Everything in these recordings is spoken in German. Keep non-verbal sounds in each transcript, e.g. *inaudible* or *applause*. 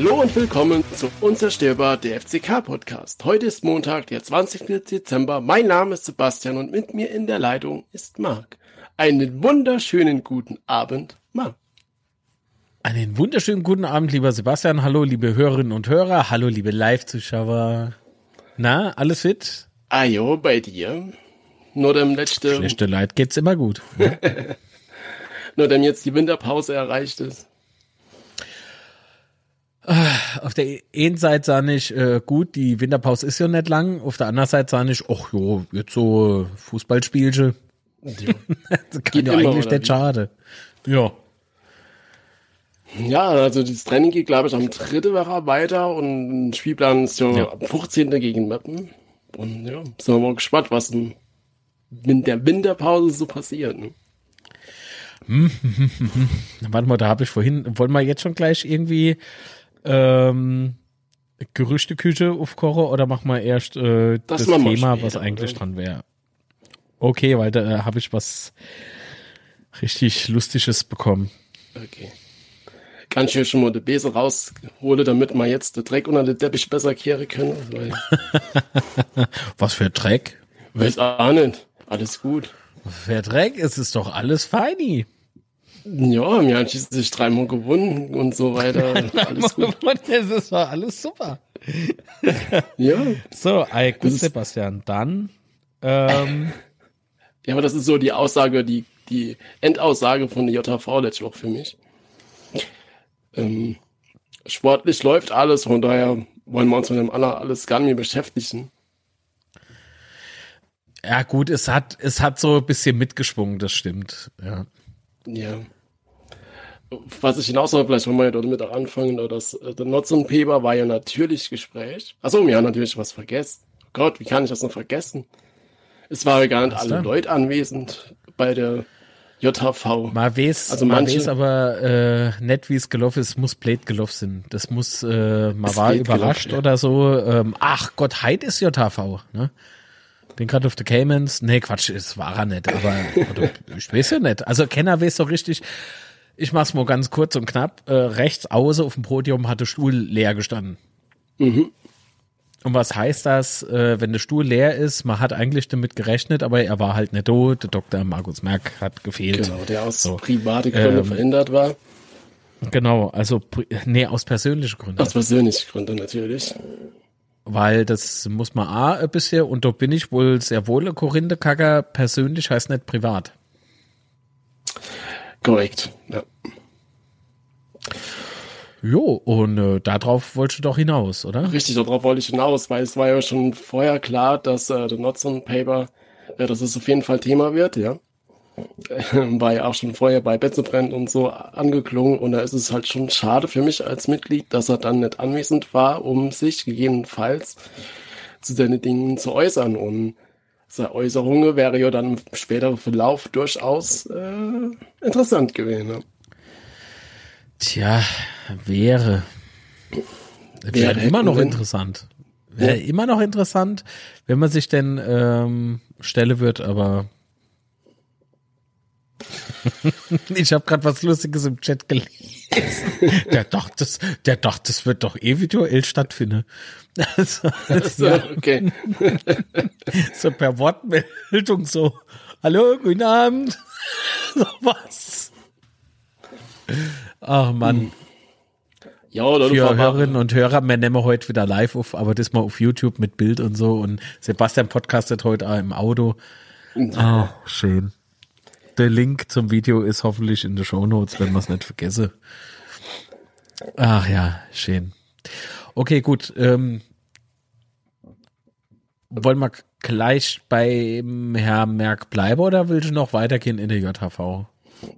Hallo und willkommen zu Unzerstörbar der FCK Podcast. Heute ist Montag, der 20. Dezember. Mein Name ist Sebastian und mit mir in der Leitung ist Marc. Einen wunderschönen guten Abend, Marc. Einen wunderschönen guten Abend, lieber Sebastian. Hallo, liebe Hörerinnen und Hörer. Hallo, liebe Live-Zuschauer. Na, alles fit? Ajo, bei dir. Nur dem letzte. Schlechte Leid geht's immer gut. Ne? *laughs* Nur dem jetzt die Winterpause erreicht ist. Auf der einen Seite sah ich, äh, gut, die Winterpause ist ja nicht lang. Auf der anderen Seite sah ich, ach jo, jetzt so Fußballspielchen. Ja. *laughs* das kann ja eigentlich nicht schade. Ja. Ja, also das Training geht, glaube ich, am 3. Woche weiter und Spielplan ist ja, ja. am 15. gegen Mappen. Und ja, sind wir mal gespannt, was in der Winterpause so passiert. Ne? Hm, hm, *laughs* hm, Warte mal, da habe ich vorhin, wollen wir jetzt schon gleich irgendwie ähm, Gerüchteküche aufkochen oder machen wir erst äh, das, das Thema, später, was eigentlich oder? dran wäre? Okay, weil da äh, habe ich was richtig Lustiges bekommen. Okay. Kann ich hier schon mal die Bese raushole, damit wir jetzt den Dreck unter den Teppich besser kehren können? *laughs* was für Dreck? Weiß auch nicht. Alles gut. Für Dreck? Es ist doch alles feini. Ja, wir haben schließlich dreimal gewonnen und so weiter. *laughs* Alles gut. das war alles super. ja. So, ey, gut, Sebastian. Dann. Ähm, *laughs* ja, aber das ist so die Aussage, die, die Endaussage von der JV letzte Woche für mich. Ähm, sportlich läuft alles, von daher wollen wir uns mit dem anderen alles gar nicht mehr beschäftigen. Ja, gut, es hat, es hat so ein bisschen mitgeschwungen, das stimmt. Ja. Ja was ich hinaus will, vielleicht wollen wir ja damit anfangen, das, äh, der Nutzen Paper war ja natürlich Gespräch. Achso, wir haben natürlich was vergessen. Oh Gott, wie kann ich das noch vergessen? Es waren ja gar nicht was alle Leute anwesend bei der JHV. Mal weiß, also man weiß aber äh, nicht, wie es gelaufen ist, muss blöd gelaufen sind. Das muss, äh, man war überrascht gelaufen, oder so. Ähm, ach Gott, Heid ist JHV, ne? Bin gerade auf the Caymans. Nee, Quatsch, es war er nicht, aber oder, ich weiß ja nicht. Also Kenner weiß doch richtig, ich mach's mal ganz kurz und knapp. Äh, rechts außen auf dem Podium hat der Stuhl leer gestanden. Mhm. Und was heißt das, äh, wenn der Stuhl leer ist? Man hat eigentlich damit gerechnet, aber er war halt nicht da. Der Dr. Markus Merck hat gefehlt. Genau, der aus so. private Gründen ähm, verhindert war. Genau, also nee, aus persönlichen Gründen. Aus persönlichen Gründen natürlich. Weil das muss man A ein bisschen, und da bin ich wohl sehr wohl ein Korinthe-Kacker, persönlich heißt nicht privat. Korrekt, ja. Jo, und äh, darauf wolltest du doch hinaus, oder? Richtig, darauf wollte ich hinaus, weil es war ja schon vorher klar, dass äh, der Notson Paper, äh, dass es auf jeden Fall Thema wird, ja. *laughs* war ja auch schon vorher bei Betzebrand und so angeklungen und da ist es halt schon schade für mich als Mitglied, dass er dann nicht anwesend war, um sich gegebenenfalls zu seinen Dingen zu äußern und seine Äußerungen wäre ja dann im späteren Verlauf durchaus äh, interessant gewesen. Ne? Tja, wäre. Wäre, wäre immer noch denn, interessant. Wäre ja. immer noch interessant, wenn man sich denn ähm, stelle wird, aber *laughs* ich habe gerade was Lustiges im Chat gelesen. Der dachte, das, der dachte, das wird doch eventuell stattfinden. Also, so, okay. *laughs* So per Wortmeldung so. Hallo, guten Abend. *laughs* So was. Ach man. Ja, oder Für Hörerinnen und Hörer, wir nehmen heute wieder live auf, aber das mal auf YouTube mit Bild und so. Und Sebastian podcastet heute auch im Auto. Ah, oh, schön. Der Link zum Video ist hoffentlich in den Show Notes, wenn wir es nicht vergesse. Ach ja, schön. Okay, gut. Ähm, wollen wir gleich beim Herrn Merck bleiben oder willst du noch weitergehen in der JHV?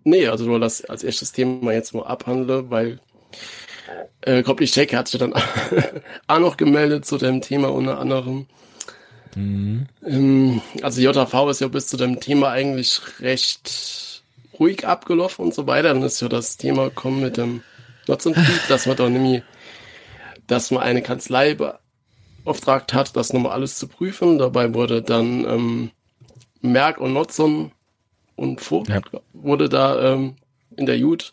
Nee, also nur das als erstes Thema jetzt mal abhandle, weil äh, Koplich Check hat sich dann *laughs* auch noch gemeldet zu dem Thema unter anderem. Mhm. Ähm, also JV ist ja bis zu dem Thema eigentlich recht ruhig abgelaufen und so weiter. Dann ist ja das Thema gekommen mit dem Nutzungsbrief, dass man da nämlich, dass man eine Kanzlei beauftragt hat, das nochmal alles zu prüfen. Dabei wurde dann ähm, Merck und Nutzen und Vogt ja. wurde da ähm, in der Jut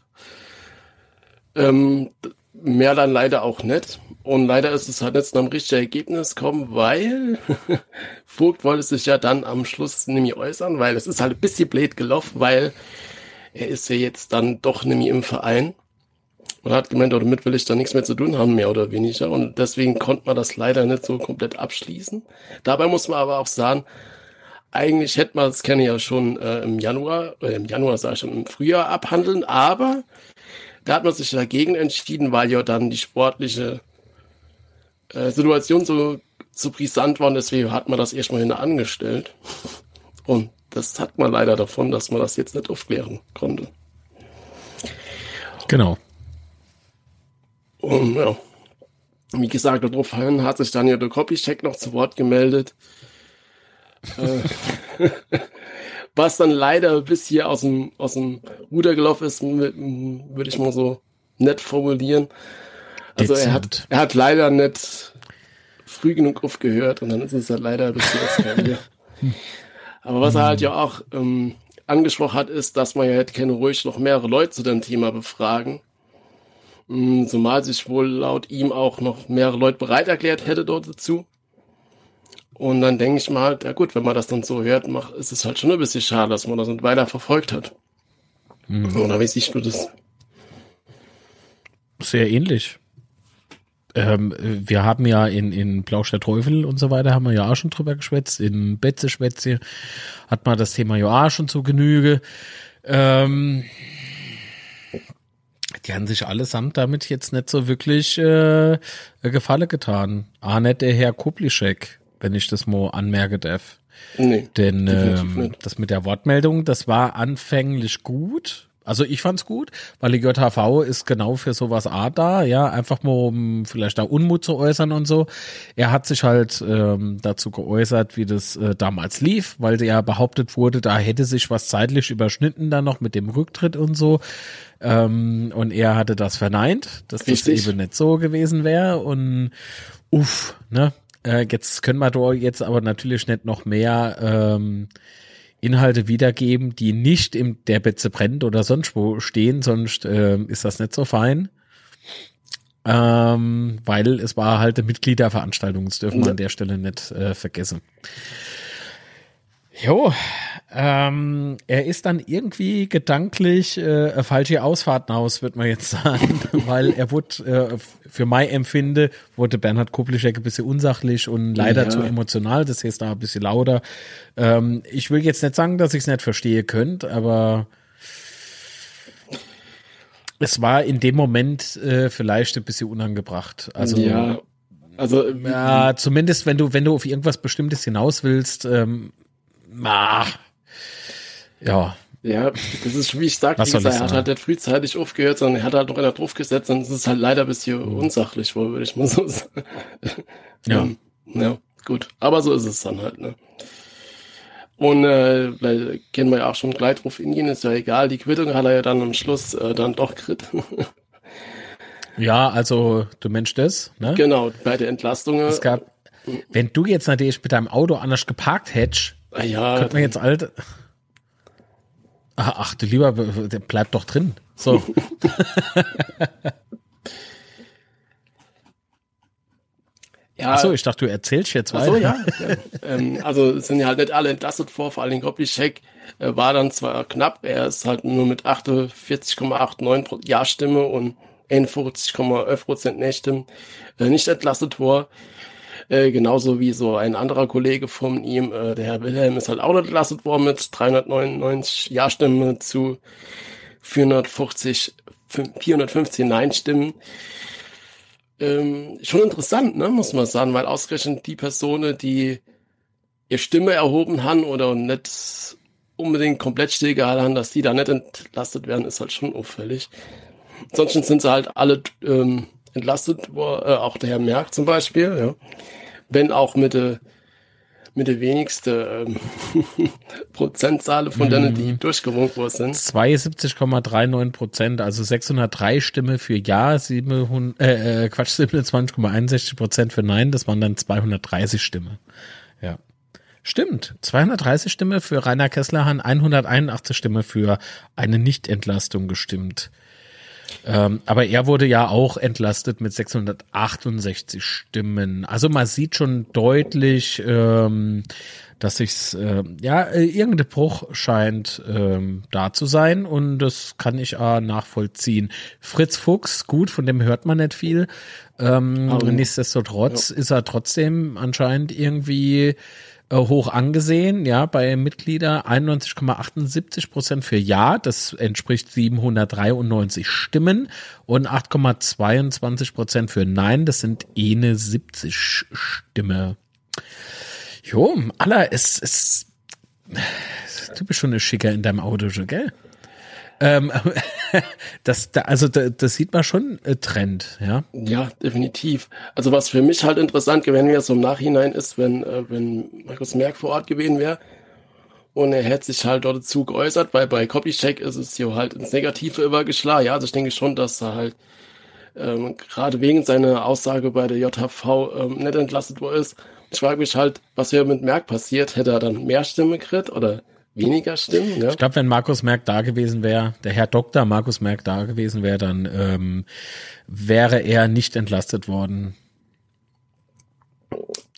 ähm, mehr dann leider auch nicht. Und leider ist es halt jetzt noch ein richtiges Ergebnis gekommen, weil *laughs* Vogt wollte sich ja dann am Schluss nämlich äußern, weil es ist halt ein bisschen blöd gelaufen, weil er ist ja jetzt dann doch nämlich im Verein und hat gemeint, oh, damit will ich da nichts mehr zu tun haben, mehr oder weniger. Und deswegen konnte man das leider nicht so komplett abschließen. Dabei muss man aber auch sagen, eigentlich hätte man das kenne ja schon äh, im Januar, äh, im Januar sage ich schon, im Frühjahr abhandeln, aber da hat man sich dagegen entschieden, weil ja dann die sportliche äh, Situation so, so brisant war und deswegen hat man das erstmal hin angestellt. Und das hat man leider davon, dass man das jetzt nicht aufklären konnte. Genau. Und ja, wie gesagt, daraufhin hat sich dann ja der Copycheck noch zu Wort gemeldet. Äh, *laughs* was dann leider bis hier aus dem, aus dem Ruder gelaufen ist, würde ich mal so nett formulieren. Also er hat, er hat leider nicht früh genug aufgehört und dann ist es halt leider ein bisschen das *laughs* Aber was er halt ja auch ähm, angesprochen hat, ist, dass man ja hätte keine ruhig noch mehrere Leute zu dem Thema befragen. Ähm, zumal sich wohl laut ihm auch noch mehrere Leute bereit erklärt hätte dort dazu. Und dann denke ich mal, ja gut, wenn man das dann so hört, macht, ist es halt schon ein bisschen schade, dass man das nicht weiter verfolgt hat. Mhm. Oder wie siehst du das? Sehr ähnlich. Ähm, wir haben ja in, in Blaustadt Teufel und so weiter, haben wir ja auch schon drüber geschwätzt. In Betze Schwätze hat man das Thema ja auch schon zu Genüge. Ähm, die haben sich allesamt damit jetzt nicht so wirklich äh, Gefalle getan. Ah, nicht der Herr Kuplischek wenn ich das mal anmerke darf. Nee, Denn ähm, das mit der Wortmeldung, das war anfänglich gut. Also ich fand's gut, weil die JHV ist genau für sowas A da, ja, einfach mal um vielleicht da Unmut zu äußern und so. Er hat sich halt ähm, dazu geäußert, wie das äh, damals lief, weil ja behauptet wurde, da hätte sich was zeitlich überschnitten dann noch mit dem Rücktritt und so. Ähm, und er hatte das verneint, dass Richtig. das eben nicht so gewesen wäre und uff, ne, äh, jetzt können wir da jetzt aber natürlich nicht noch mehr ähm, Inhalte wiedergeben, die nicht im der Betze brennt oder sonst wo stehen, sonst äh, ist das nicht so fein. Ähm, weil es war halt eine Mitgliederveranstaltung, das dürfen wir an der Stelle nicht äh, vergessen. Jo, ähm, er ist dann irgendwie gedanklich äh, falsche Ausfahrten aus, wird man jetzt sagen, *laughs* weil er wurde, äh, für mein Empfinde, wurde Bernhard Kuplischek ein bisschen unsachlich und leider ja. zu emotional, das heißt da ein bisschen lauter. Ähm, ich will jetzt nicht sagen, dass ich es nicht verstehe könnt, aber es war in dem Moment äh, vielleicht ein bisschen unangebracht. Also ja, also ja, zumindest wenn du wenn du auf irgendwas Bestimmtes hinaus willst, ähm, ah, ja. Ja, das ist, wie ich sagte, er hat halt nicht frühzeitig aufgehört, sondern er hat halt noch einer draufgesetzt und es ist halt leider bis hier mhm. unsachlich, würde ich mal so sagen. Ja. Ähm, ja, gut. Aber so ist es dann halt, ne? Und äh, weil kennen wir ja auch schon gleich drauf hingehen, ist ja egal, die Quittung hat er ja dann am Schluss äh, dann doch krit. *laughs* ja, also du Mensch das, ne? Genau, bei der Entlastung. Es gab, wenn du jetzt natürlich mit deinem Auto anders geparkt hättest, ah ja, könnte man jetzt alt. Ach, du lieber, der bleibt doch drin. So. *laughs* *laughs* ja, Achso, ich dachte, du erzählst jetzt weiter. Achso, ja. ja. ähm, also es sind ja halt nicht alle entlastet vor, vor allem Goblischek äh, war dann zwar knapp, er ist halt nur mit 48,89 Ja-Stimme und 41,11 Prozent Nächte äh, nicht entlastet vor. Äh, genauso wie so ein anderer Kollege von ihm, äh, der Herr Wilhelm, ist halt auch entlastet worden mit 399 Ja-Stimmen zu 450, 415 Nein-Stimmen. Ähm, schon interessant, ne, muss man sagen, weil ausgerechnet die Personen, die ihr Stimme erhoben haben oder nicht unbedingt komplett stillgehalten haben, dass die da nicht entlastet werden, ist halt schon auffällig. Ansonsten sind sie halt alle ähm, entlastet, wo, äh, auch der Herr Merck zum Beispiel, ja. Wenn auch mit der mit der wenigste ähm, *laughs* Prozentzahl von denen, die mhm. durchgewunken worden sind. 72,39 Prozent, also 603 Stimme für Ja, 700, äh, äh Quatsch, 27,61 Prozent für Nein, das waren dann 230 Stimme. Ja. Stimmt, 230 Stimme für Rainer Kessler, 181 Stimme für eine Nichtentlastung gestimmt. Ähm, aber er wurde ja auch entlastet mit 668 Stimmen. Also man sieht schon deutlich, ähm, dass sich's äh, ja irgendein Bruch scheint ähm, da zu sein und das kann ich äh, nachvollziehen. Fritz Fuchs, gut, von dem hört man nicht viel. Ähm, oh. Nichtsdestotrotz ja. ist er trotzdem anscheinend irgendwie hoch angesehen, ja, bei Mitglieder 91,78 Prozent für Ja, das entspricht 793 Stimmen und 8,22 Prozent für Nein, das sind eine 70 Stimme. Jo, aller, es ist, du bist schon eine Schicker in deinem Auto, gell? Ähm, *laughs* das, da, also da, das sieht man schon äh, Trend, ja. Ja, definitiv. Also was für mich halt interessant gewesen wäre, so im Nachhinein ist, wenn, äh, wenn Markus Merck vor Ort gewesen wäre und er hätte sich halt dort dazu geäußert, weil bei Copycheck ist es ja halt ins Negative übergeschlagen. Ja, also ich denke schon, dass er halt ähm, gerade wegen seiner Aussage bei der JHV ähm, nicht entlastet worden ist. Ich frage mich halt, was wäre mit Merck passiert? Hätte er dann mehr Stimme gekriegt oder weniger Stimmen. Ja? Ich glaube, wenn Markus Merck da gewesen wäre, der Herr Doktor Markus Merck da gewesen wäre, dann ähm, wäre er nicht entlastet worden.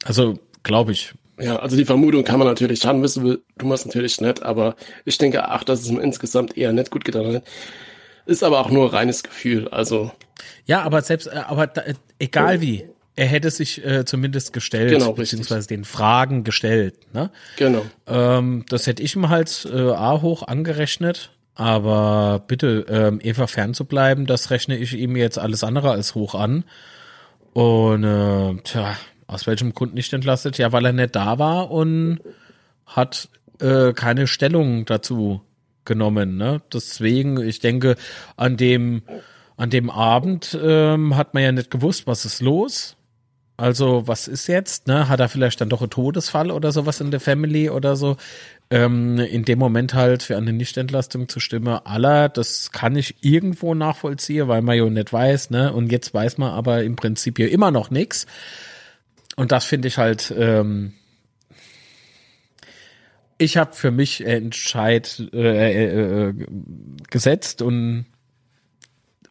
Also, glaube ich. Ja, also die Vermutung kann man natürlich haben, wissen wir, du machst natürlich nicht, aber ich denke, ach, dass es ihm insgesamt eher nicht gut getan hat. Ist aber auch nur reines Gefühl, also. Ja, aber selbst, äh, aber da, egal wie, er hätte sich äh, zumindest gestellt, genau, beziehungsweise den Fragen gestellt. Ne? Genau. Ähm, das hätte ich ihm halt äh, A hoch angerechnet, aber bitte, ähm, Eva fernzubleiben, das rechne ich ihm jetzt alles andere als hoch an. Und äh, tja, aus welchem Grund nicht entlastet? Ja, weil er nicht da war und hat äh, keine Stellung dazu genommen. Ne? Deswegen, ich denke, an dem an dem Abend ähm, hat man ja nicht gewusst, was ist los. Also, was ist jetzt? Ne? Hat er vielleicht dann doch einen Todesfall oder sowas in der Family oder so? Ähm, in dem Moment halt für eine Nichtentlastung zu stimmen, aller, das kann ich irgendwo nachvollziehen, weil man ja nicht weiß, ne? Und jetzt weiß man aber im Prinzip ja immer noch nichts. Und das finde ich halt, ähm, ich habe für mich Entscheid äh, äh, äh, gesetzt und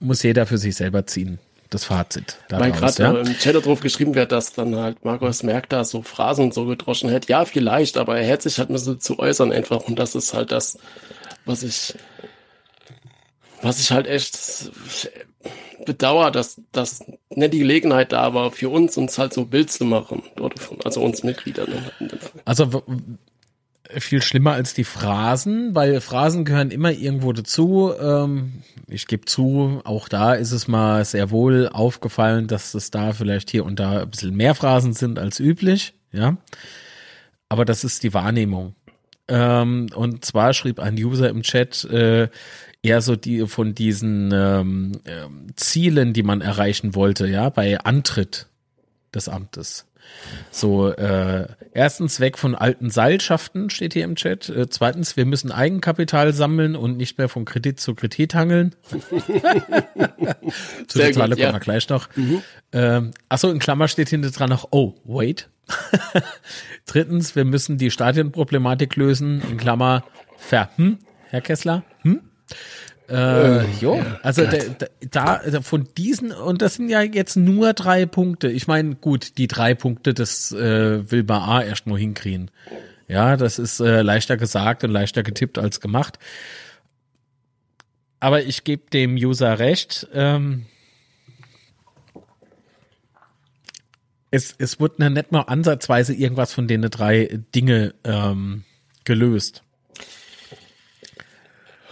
muss jeder für sich selber ziehen das Fazit. Weil gerade ja? im Chat drauf geschrieben wird, dass dann halt Markus Merck da so Phrasen so gedroschen hätte. Ja, vielleicht, aber er hätte sich halt müssen zu äußern einfach. Und das ist halt das, was ich, was ich halt echt bedauere, dass, dass nicht die Gelegenheit da war, für uns uns halt so Bild zu machen, dort, also uns Mitgliedern. Also viel schlimmer als die Phrasen, weil Phrasen gehören immer irgendwo dazu. Ähm, ich gebe zu, auch da ist es mal sehr wohl aufgefallen, dass es da vielleicht hier und da ein bisschen mehr Phrasen sind als üblich, ja. Aber das ist die Wahrnehmung. Ähm, und zwar schrieb ein User im Chat, äh, eher so die von diesen ähm, äh, Zielen, die man erreichen wollte, ja, bei Antritt des Amtes. So, äh, erstens weg von alten Seilschaften, steht hier im Chat. Äh, zweitens, wir müssen Eigenkapital sammeln und nicht mehr von Kredit zu Kredit hangeln. zu der Zahle kommen wir gleich noch. Mhm. Ähm, achso, in Klammer steht hinter dran noch, oh, wait. *laughs* Drittens, wir müssen die Stadionproblematik lösen, in Klammer, ver, hm, Herr Kessler, hm? Äh, jo, ja, also da, da, von diesen, und das sind ja jetzt nur drei Punkte. Ich meine, gut, die drei Punkte, das äh, will man A erst nur hinkriegen. Ja, das ist äh, leichter gesagt und leichter getippt als gemacht. Aber ich gebe dem User recht. Ähm, es, es wurde nicht mal ansatzweise irgendwas von den drei Dinge ähm, gelöst.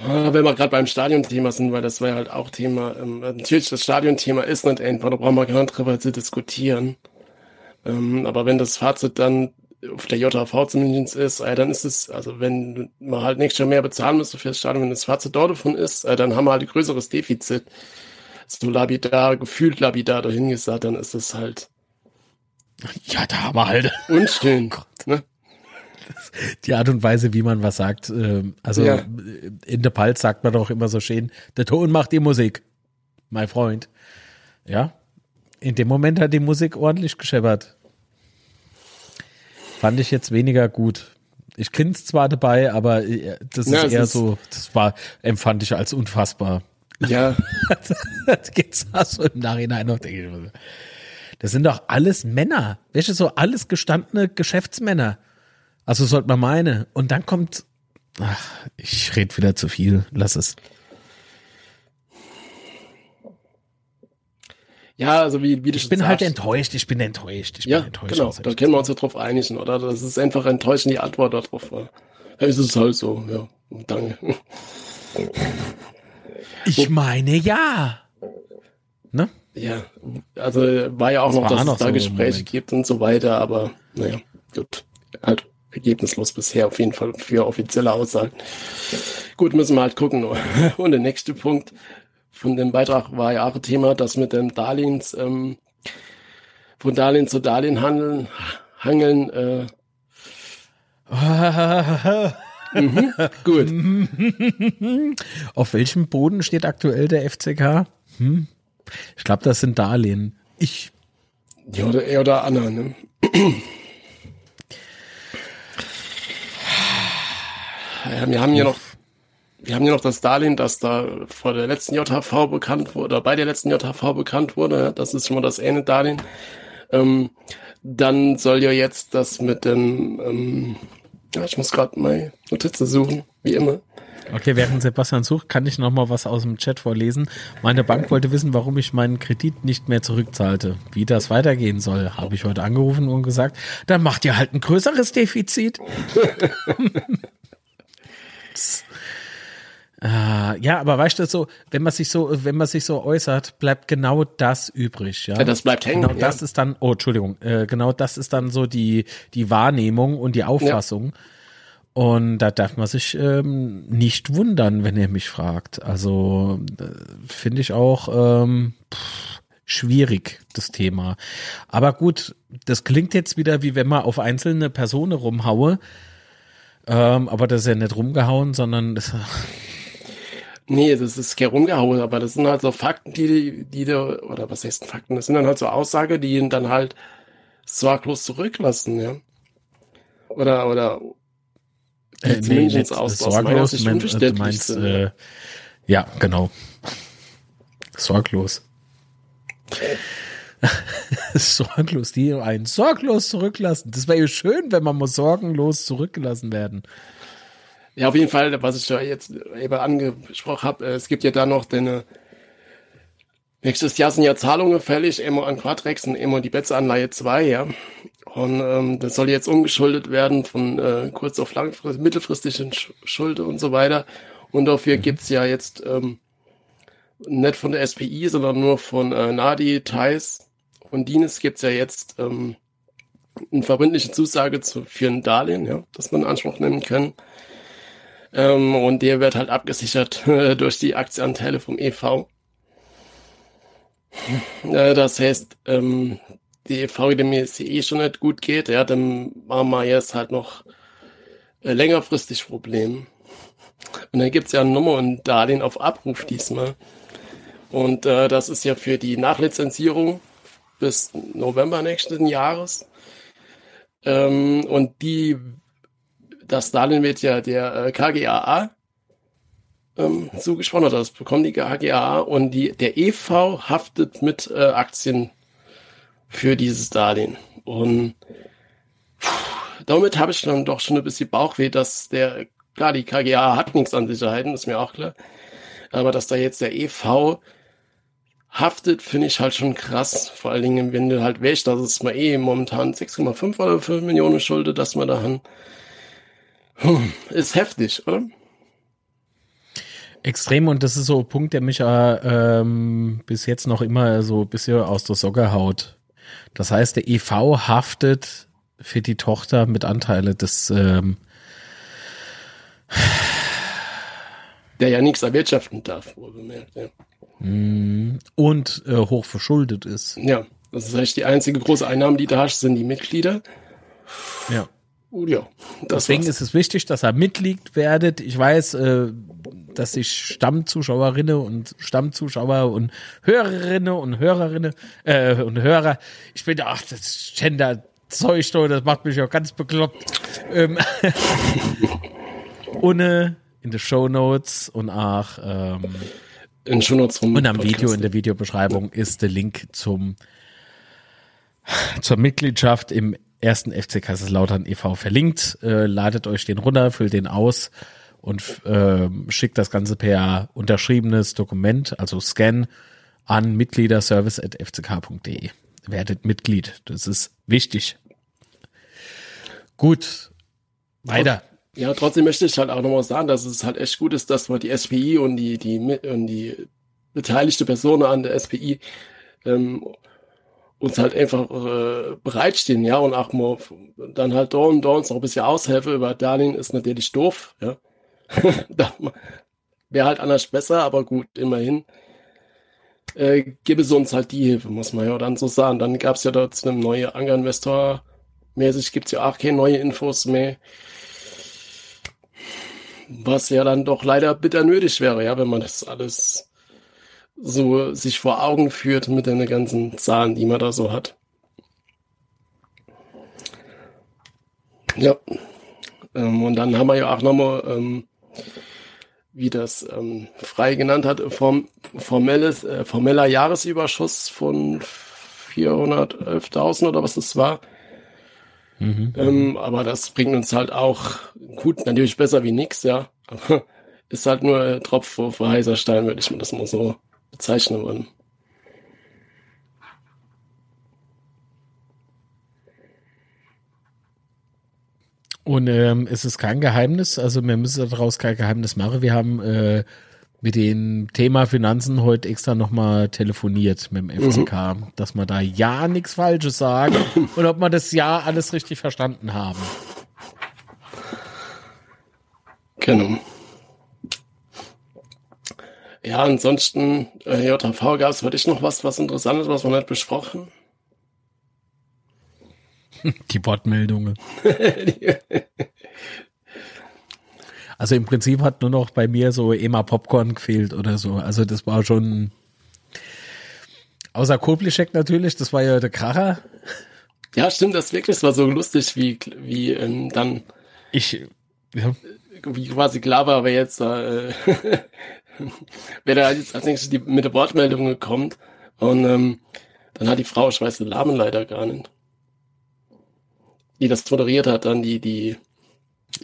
Ah, wenn wir gerade beim Stadionthema sind, weil das war ja halt auch Thema, ähm, natürlich das Stadionthema ist nicht einfach, da brauchen wir gar nicht drüber zu diskutieren. Ähm, aber wenn das Fazit dann auf der JHV zumindest ist, äh, dann ist es, also wenn man halt nächstes Jahr mehr bezahlen müsste für das Stadion, wenn das Fazit dort davon ist, äh, dann haben wir halt ein größeres Defizit. So labidar, gefühlt labidar dahin gesagt, dann ist es halt. Ja, da haben wir halt. Unschön. *laughs* Oh ne? Die Art und Weise, wie man was sagt. Ähm, also ja. in der Palz sagt man doch immer so schön, der Ton macht die Musik, mein Freund. Ja, in dem Moment hat die Musik ordentlich gescheppert. Fand ich jetzt weniger gut. Ich grinse zwar dabei, aber äh, das ist ja, eher ist so, das war, empfand ich als unfassbar. Ja. *laughs* das geht's so im Nachhinein noch, denke ich. Das sind doch alles Männer. Welche so alles gestandene Geschäftsmänner. Also sollte man meine. Und dann kommt, ach, ich rede wieder zu viel. Lass es. Ja, also wie, wie Ich bin halt enttäuscht, ich bin enttäuscht, ich ja, bin enttäuscht. genau, da können wir uns ja drauf einigen, oder? Das ist einfach enttäuschend, die Antwort darauf war. Ja, ist es halt so, ja, danke. Ich meine ja. Ne? Ja, also war ja auch Das noch, dass es da so Gespräche gibt und so weiter, aber naja, gut. Halt ergebnislos bisher auf jeden Fall für offizielle Aussagen. Gut, müssen wir halt gucken. *laughs* Und der nächste Punkt von dem Beitrag war ja auch Thema, das mit dem Darlehens, ähm, von Darlehen zu Darlehen handeln, hangeln, äh, *laughs* mhm, gut. *laughs* Auf welchem Boden steht aktuell der FCK? Hm? Ich glaube, das sind Darlehen. Ich, Ja, oder er oder Anna, ne? Ja, wir haben hier noch, wir haben hier noch das Darlehen, das da vor der letzten JHV bekannt wurde, oder bei der letzten JHV bekannt wurde. Das ist schon mal das eine Darlehen. Ähm, dann soll ja jetzt das mit dem, ähm, ja, ich muss gerade meine Notizen suchen, wie immer. okay, während Sebastian sucht, kann ich noch mal was aus dem Chat vorlesen. Meine Bank wollte wissen, warum ich meinen Kredit nicht mehr zurückzahlte. Wie das weitergehen soll, habe ich heute angerufen und gesagt, dann macht ihr halt ein größeres Defizit. *laughs* Äh, ja, aber weißt du so, wenn man sich so, wenn man sich so äußert, bleibt genau das übrig, ja. Ja, das bleibt hängen. Genau ja. das ist dann, oh, Entschuldigung, äh, genau das ist dann so die, die Wahrnehmung und die Auffassung. Und da darf man sich ähm, nicht wundern, wenn ihr mich fragt. Also äh, finde ich auch ähm, pff, schwierig, das Thema. Aber gut, das klingt jetzt wieder, wie wenn man auf einzelne Personen rumhaue. Ähm, aber das ist ja nicht rumgehauen, sondern das, *laughs* Nee, das ist kein rumgehauen, aber das sind halt so Fakten, die, die da, oder was heißt Fakten? Das sind dann halt so Aussage, die ihn dann halt sorglos zurücklassen, ja. Oder, oder, die äh, nee, nicht aus, aus sorglos, du mein- du unverständlich meinst, sind. äh, ja, genau. Sorglos. *laughs* sorglos, die einen sorglos zurücklassen. Das wäre ja schön, wenn man mal sorgenlos zurückgelassen werden. Ja, auf jeden Fall, was ich da jetzt eben angesprochen habe, es gibt ja da noch den, äh, nächstes Jahr sind ja Zahlungen fällig, immer an Quadrex und immer die Betze-Anleihe 2, ja. Und ähm, das soll jetzt umgeschuldet werden von äh, kurz auf langfristig, mittelfristigen Sch Schulden und so weiter. Und dafür gibt's ja jetzt ähm, nicht von der SPI, sondern nur von äh, Nadi, Thais und Dienes gibt's ja jetzt ähm, eine verbindliche Zusage zu, für ein Darlehen, ja, das man in Anspruch nehmen kann. Ähm, und der wird halt abgesichert *laughs* durch die Aktienanteile vom EV. Äh, das heißt, ähm, die EV, dem es eh schon nicht gut geht, ja, dann machen wir jetzt halt noch äh, längerfristig Probleme. Und dann gibt's ja eine Nummer und Darlehen auf Abruf diesmal. Und äh, das ist ja für die Nachlizenzierung bis November nächsten Jahres. Ähm, und die, das Darlehen wird ja der äh, KGAA ähm, zugesprochen, oder das bekommt die KGAA und die, der EV haftet mit äh, Aktien für dieses Darlehen. Und damit habe ich dann doch schon ein bisschen Bauchweh, dass der, klar, die KGA hat nichts an Sicherheiten, ist mir auch klar. Aber dass da jetzt der EV haftet, finde ich halt schon krass. Vor allen Dingen, wenn du halt wächst, dass es mal eh momentan 6,5 oder 5 Millionen Schulde, dass man da haben. Hm, Ist heftig, oder? Extrem und das ist so ein Punkt, der mich äh, ähm, bis jetzt noch immer so ein bisschen aus der Socke haut. Das heißt, der EV haftet für die Tochter mit Anteile des ähm, Der ja nichts erwirtschaften darf, wohlgemerkt. Ja. Und äh, hoch verschuldet ist. ja, das ist echt die einzige große Einnahme, die da hast, sind die Mitglieder. Ja. Und ja, Deswegen war's. ist es wichtig, dass er Mitglied werdet. Ich weiß, äh, dass sich Stammzuschauerinnen und Stammzuschauer und Hörerinnen und Hörerinnen äh, und Hörer, ich bin ach, das Gender-Zeug, da, das macht mich auch ganz bekloppt. Ähm, *laughs* ohne in den Show Notes und auch ähm, in Shownotes rum. Und am Podcast. Video in der Videobeschreibung ist der Link zum zur Mitgliedschaft im ersten FC Kaiserslautern e.V. verlinkt. Äh, ladet euch den runter, füllt den aus und äh, schickt das Ganze per unterschriebenes Dokument, also Scan, an mitgliederservice.fck.de. Werdet Mitglied. Das ist wichtig. Gut. Weiter. Ja, trotzdem möchte ich halt auch nochmal sagen, dass es halt echt gut ist, dass man die SPI und die, die, und die beteiligte Person an der SPI ähm, uns halt einfach äh, bereitstehen, ja, und auch mal dann halt da und da uns noch ein bisschen aushelfen über Darlehen ist natürlich doof, ja. *laughs* Wäre halt anders besser, aber gut, immerhin. Äh, gebe es uns halt die Hilfe, muss man ja dann so sagen. Dann gab es ja dort zu einem neuen Anger-Investor mäßig gibt's ja auch keine neue Infos mehr. Was ja dann doch leider bitter nötig wäre, ja, wenn man das alles so sich vor Augen führt mit den ganzen Zahlen, die man da so hat. Ja. Ähm, und dann haben wir ja auch nochmal, ähm, wie das ähm, frei genannt hat, form, formelles, äh, formeller Jahresüberschuss von 411.000 oder was das war. Mhm. Ähm, aber das bringt uns halt auch gut, natürlich besser wie nix, ja. Aber *laughs* ist halt nur Tropf vor, vor heißer Stein, würde ich mir das mal so bezeichnen wollen. Und ähm, es ist kein Geheimnis, also wir müssen daraus kein Geheimnis machen. Wir haben äh, mit dem Thema Finanzen heute extra nochmal telefoniert mit dem FCK, mhm. dass wir da ja nichts Falsches sagen *laughs* und ob wir das ja alles richtig verstanden haben. Genau. Ja, ansonsten, äh, JV gab es für dich noch was, was Interessantes, was wir nicht besprochen? *laughs* Die Wortmeldungen. *laughs* also im Prinzip hat nur noch bei mir so Ema Popcorn gefehlt oder so. Also das war schon, außer Koblischek natürlich, das war ja der Kracher. Ja, stimmt, das wirklich, das war so lustig, wie, wie ähm, dann. Ich, ja. Wie quasi klar war, wer jetzt äh, *laughs* wer da jetzt als nächstes die, mit der Wortmeldung kommt. Und ähm, dann hat die Frau, ich weiß den Namen leider gar nicht, die das moderiert hat, dann die, die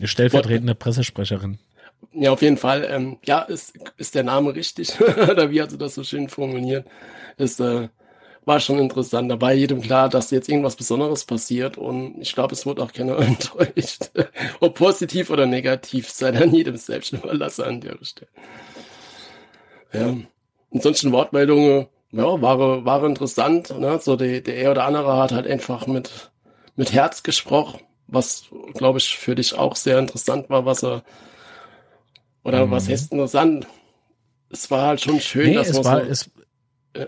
stellvertretende Pressesprecherin. Ja, auf jeden Fall. Ähm, ja, ist, ist der Name richtig? *laughs* Oder wie hat sie das so schön formuliert? Ist, äh, war schon interessant. Da war jedem klar, dass jetzt irgendwas Besonderes passiert und ich glaube, es wurde auch keiner *laughs* enttäuscht. Ob positiv oder negativ, sei dann jedem selbst überlassen an der Stelle. Ja. Ansonsten Wortmeldungen, ja, war, war interessant. Ne? So die, der er oder andere hat halt einfach mit, mit Herz gesprochen, was, glaube ich, für dich auch sehr interessant war, was er, oder mhm. was heißt interessant? Es war halt schon schön, nee, dass es man war, so, es, ja.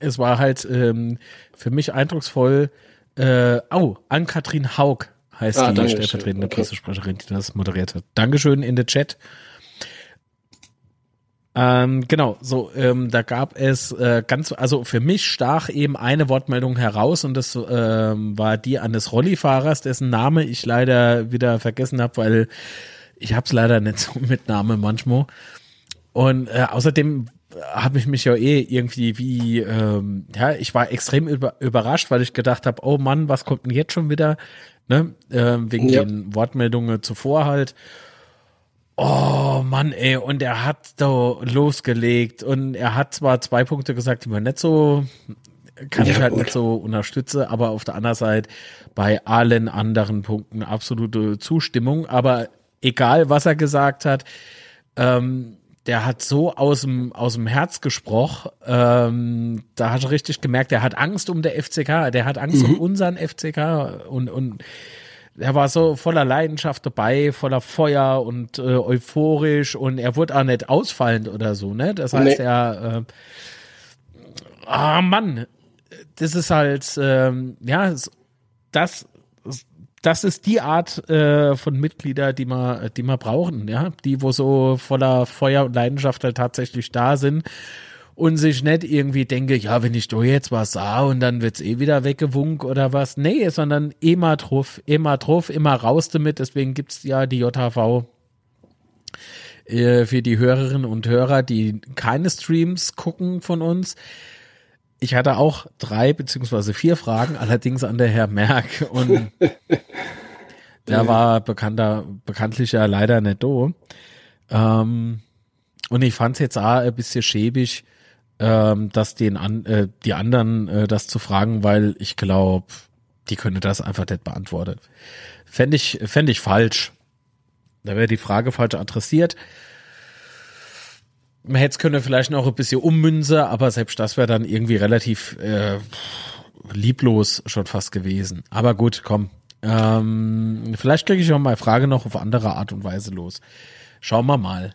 es war halt ähm, für mich eindrucksvoll, äh, oh, Ann-Kathrin Haug heißt ah, die stellvertretende okay. Pressesprecherin, die das moderiert hat. Dankeschön in der Chat. Ähm, genau, so, ähm, da gab es äh, ganz, also für mich stach eben eine Wortmeldung heraus und das ähm, war die eines Rollifahrers, dessen Name ich leider wieder vergessen habe, weil ich hab's leider nicht so *laughs* mit Name manchmal. Und äh, außerdem habe ich mich ja eh irgendwie wie, ähm, ja, ich war extrem über, überrascht, weil ich gedacht habe, oh Mann, was kommt denn jetzt schon wieder? Ne? Äh, wegen ja. den Wortmeldungen zuvor halt. Oh Mann, ey, und er hat da losgelegt und er hat zwar zwei Punkte gesagt, die man nicht so, kann ja, ich halt gut. nicht so unterstützen, aber auf der anderen Seite bei allen anderen Punkten absolute Zustimmung, aber egal was er gesagt hat, ähm, der hat so aus dem, aus dem Herz gesprochen, ähm, da hat er richtig gemerkt, der hat Angst um der FCK, der hat Angst mhm. um unseren FCK und, und er war so voller Leidenschaft dabei, voller Feuer und äh, euphorisch und er wurde auch nicht ausfallend oder so, ne? Das heißt, nee. er, äh, ah Mann, das ist halt, ähm, ja, das, das ist die Art äh, von Mitglieder, die wir, die wir brauchen, ja, die wo so voller Feuer und Leidenschaft halt tatsächlich da sind und sich nicht irgendwie denke, ja, wenn ich da jetzt was sah und dann wird's eh wieder weggewunk oder was. Nee, sondern immer drauf, immer drauf, immer raus damit. Deswegen gibt's ja die JHV äh, für die Hörerinnen und Hörer, die keine Streams gucken von uns. Ich hatte auch drei beziehungsweise vier Fragen, allerdings an der Herr Merck und *laughs* der war bekannter, bekanntlich ja leider nicht da. Ähm, und ich fand es jetzt auch ein bisschen schäbig, ähm, dass den an, äh, die anderen äh, das zu fragen, weil ich glaube, die könnte das einfach nicht beantworten. Fände ich, fände ich falsch. Da wäre die Frage falsch adressiert. Man hätte es können vielleicht noch ein bisschen ummünzen, aber selbst das wäre dann irgendwie relativ äh, lieblos schon fast gewesen. Aber gut, komm. Ähm, vielleicht kriege ich auch mal Frage noch auf andere Art und Weise los. Schauen wir mal.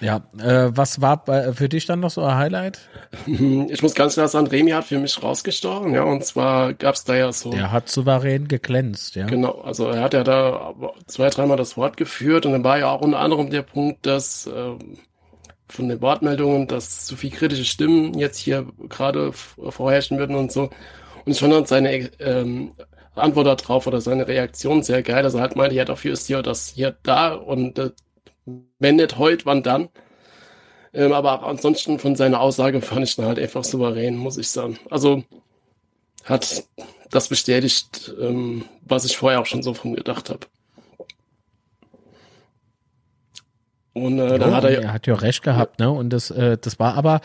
Ja, äh, was war bei, für dich dann noch so ein Highlight? *laughs* Ich muss ganz klar sagen, Remy hat für mich rausgestochen, ja, und zwar gab's da ja so. Der hat souverän geglänzt, ja. Genau, also er hat ja da zwei, dreimal das Wort geführt und dann war ja auch unter anderem der Punkt, dass äh, von den Wortmeldungen, dass zu viel kritische Stimmen jetzt hier gerade vorherrschen würden und so. Und ich fand dann seine ähm, Antwort darauf oder seine Reaktion sehr geil. Also halt meinte, ja, dafür ist ja das hier da und äh, wenn nicht heute, wann dann? Ähm, aber ansonsten von seiner Aussage fand ich ihn halt einfach souverän, muss ich sagen. Also hat das bestätigt, ähm, was ich vorher auch schon so von gedacht habe. Und äh, dann hat er, er hat ja recht gehabt, ja. ne? Und das, äh, das war aber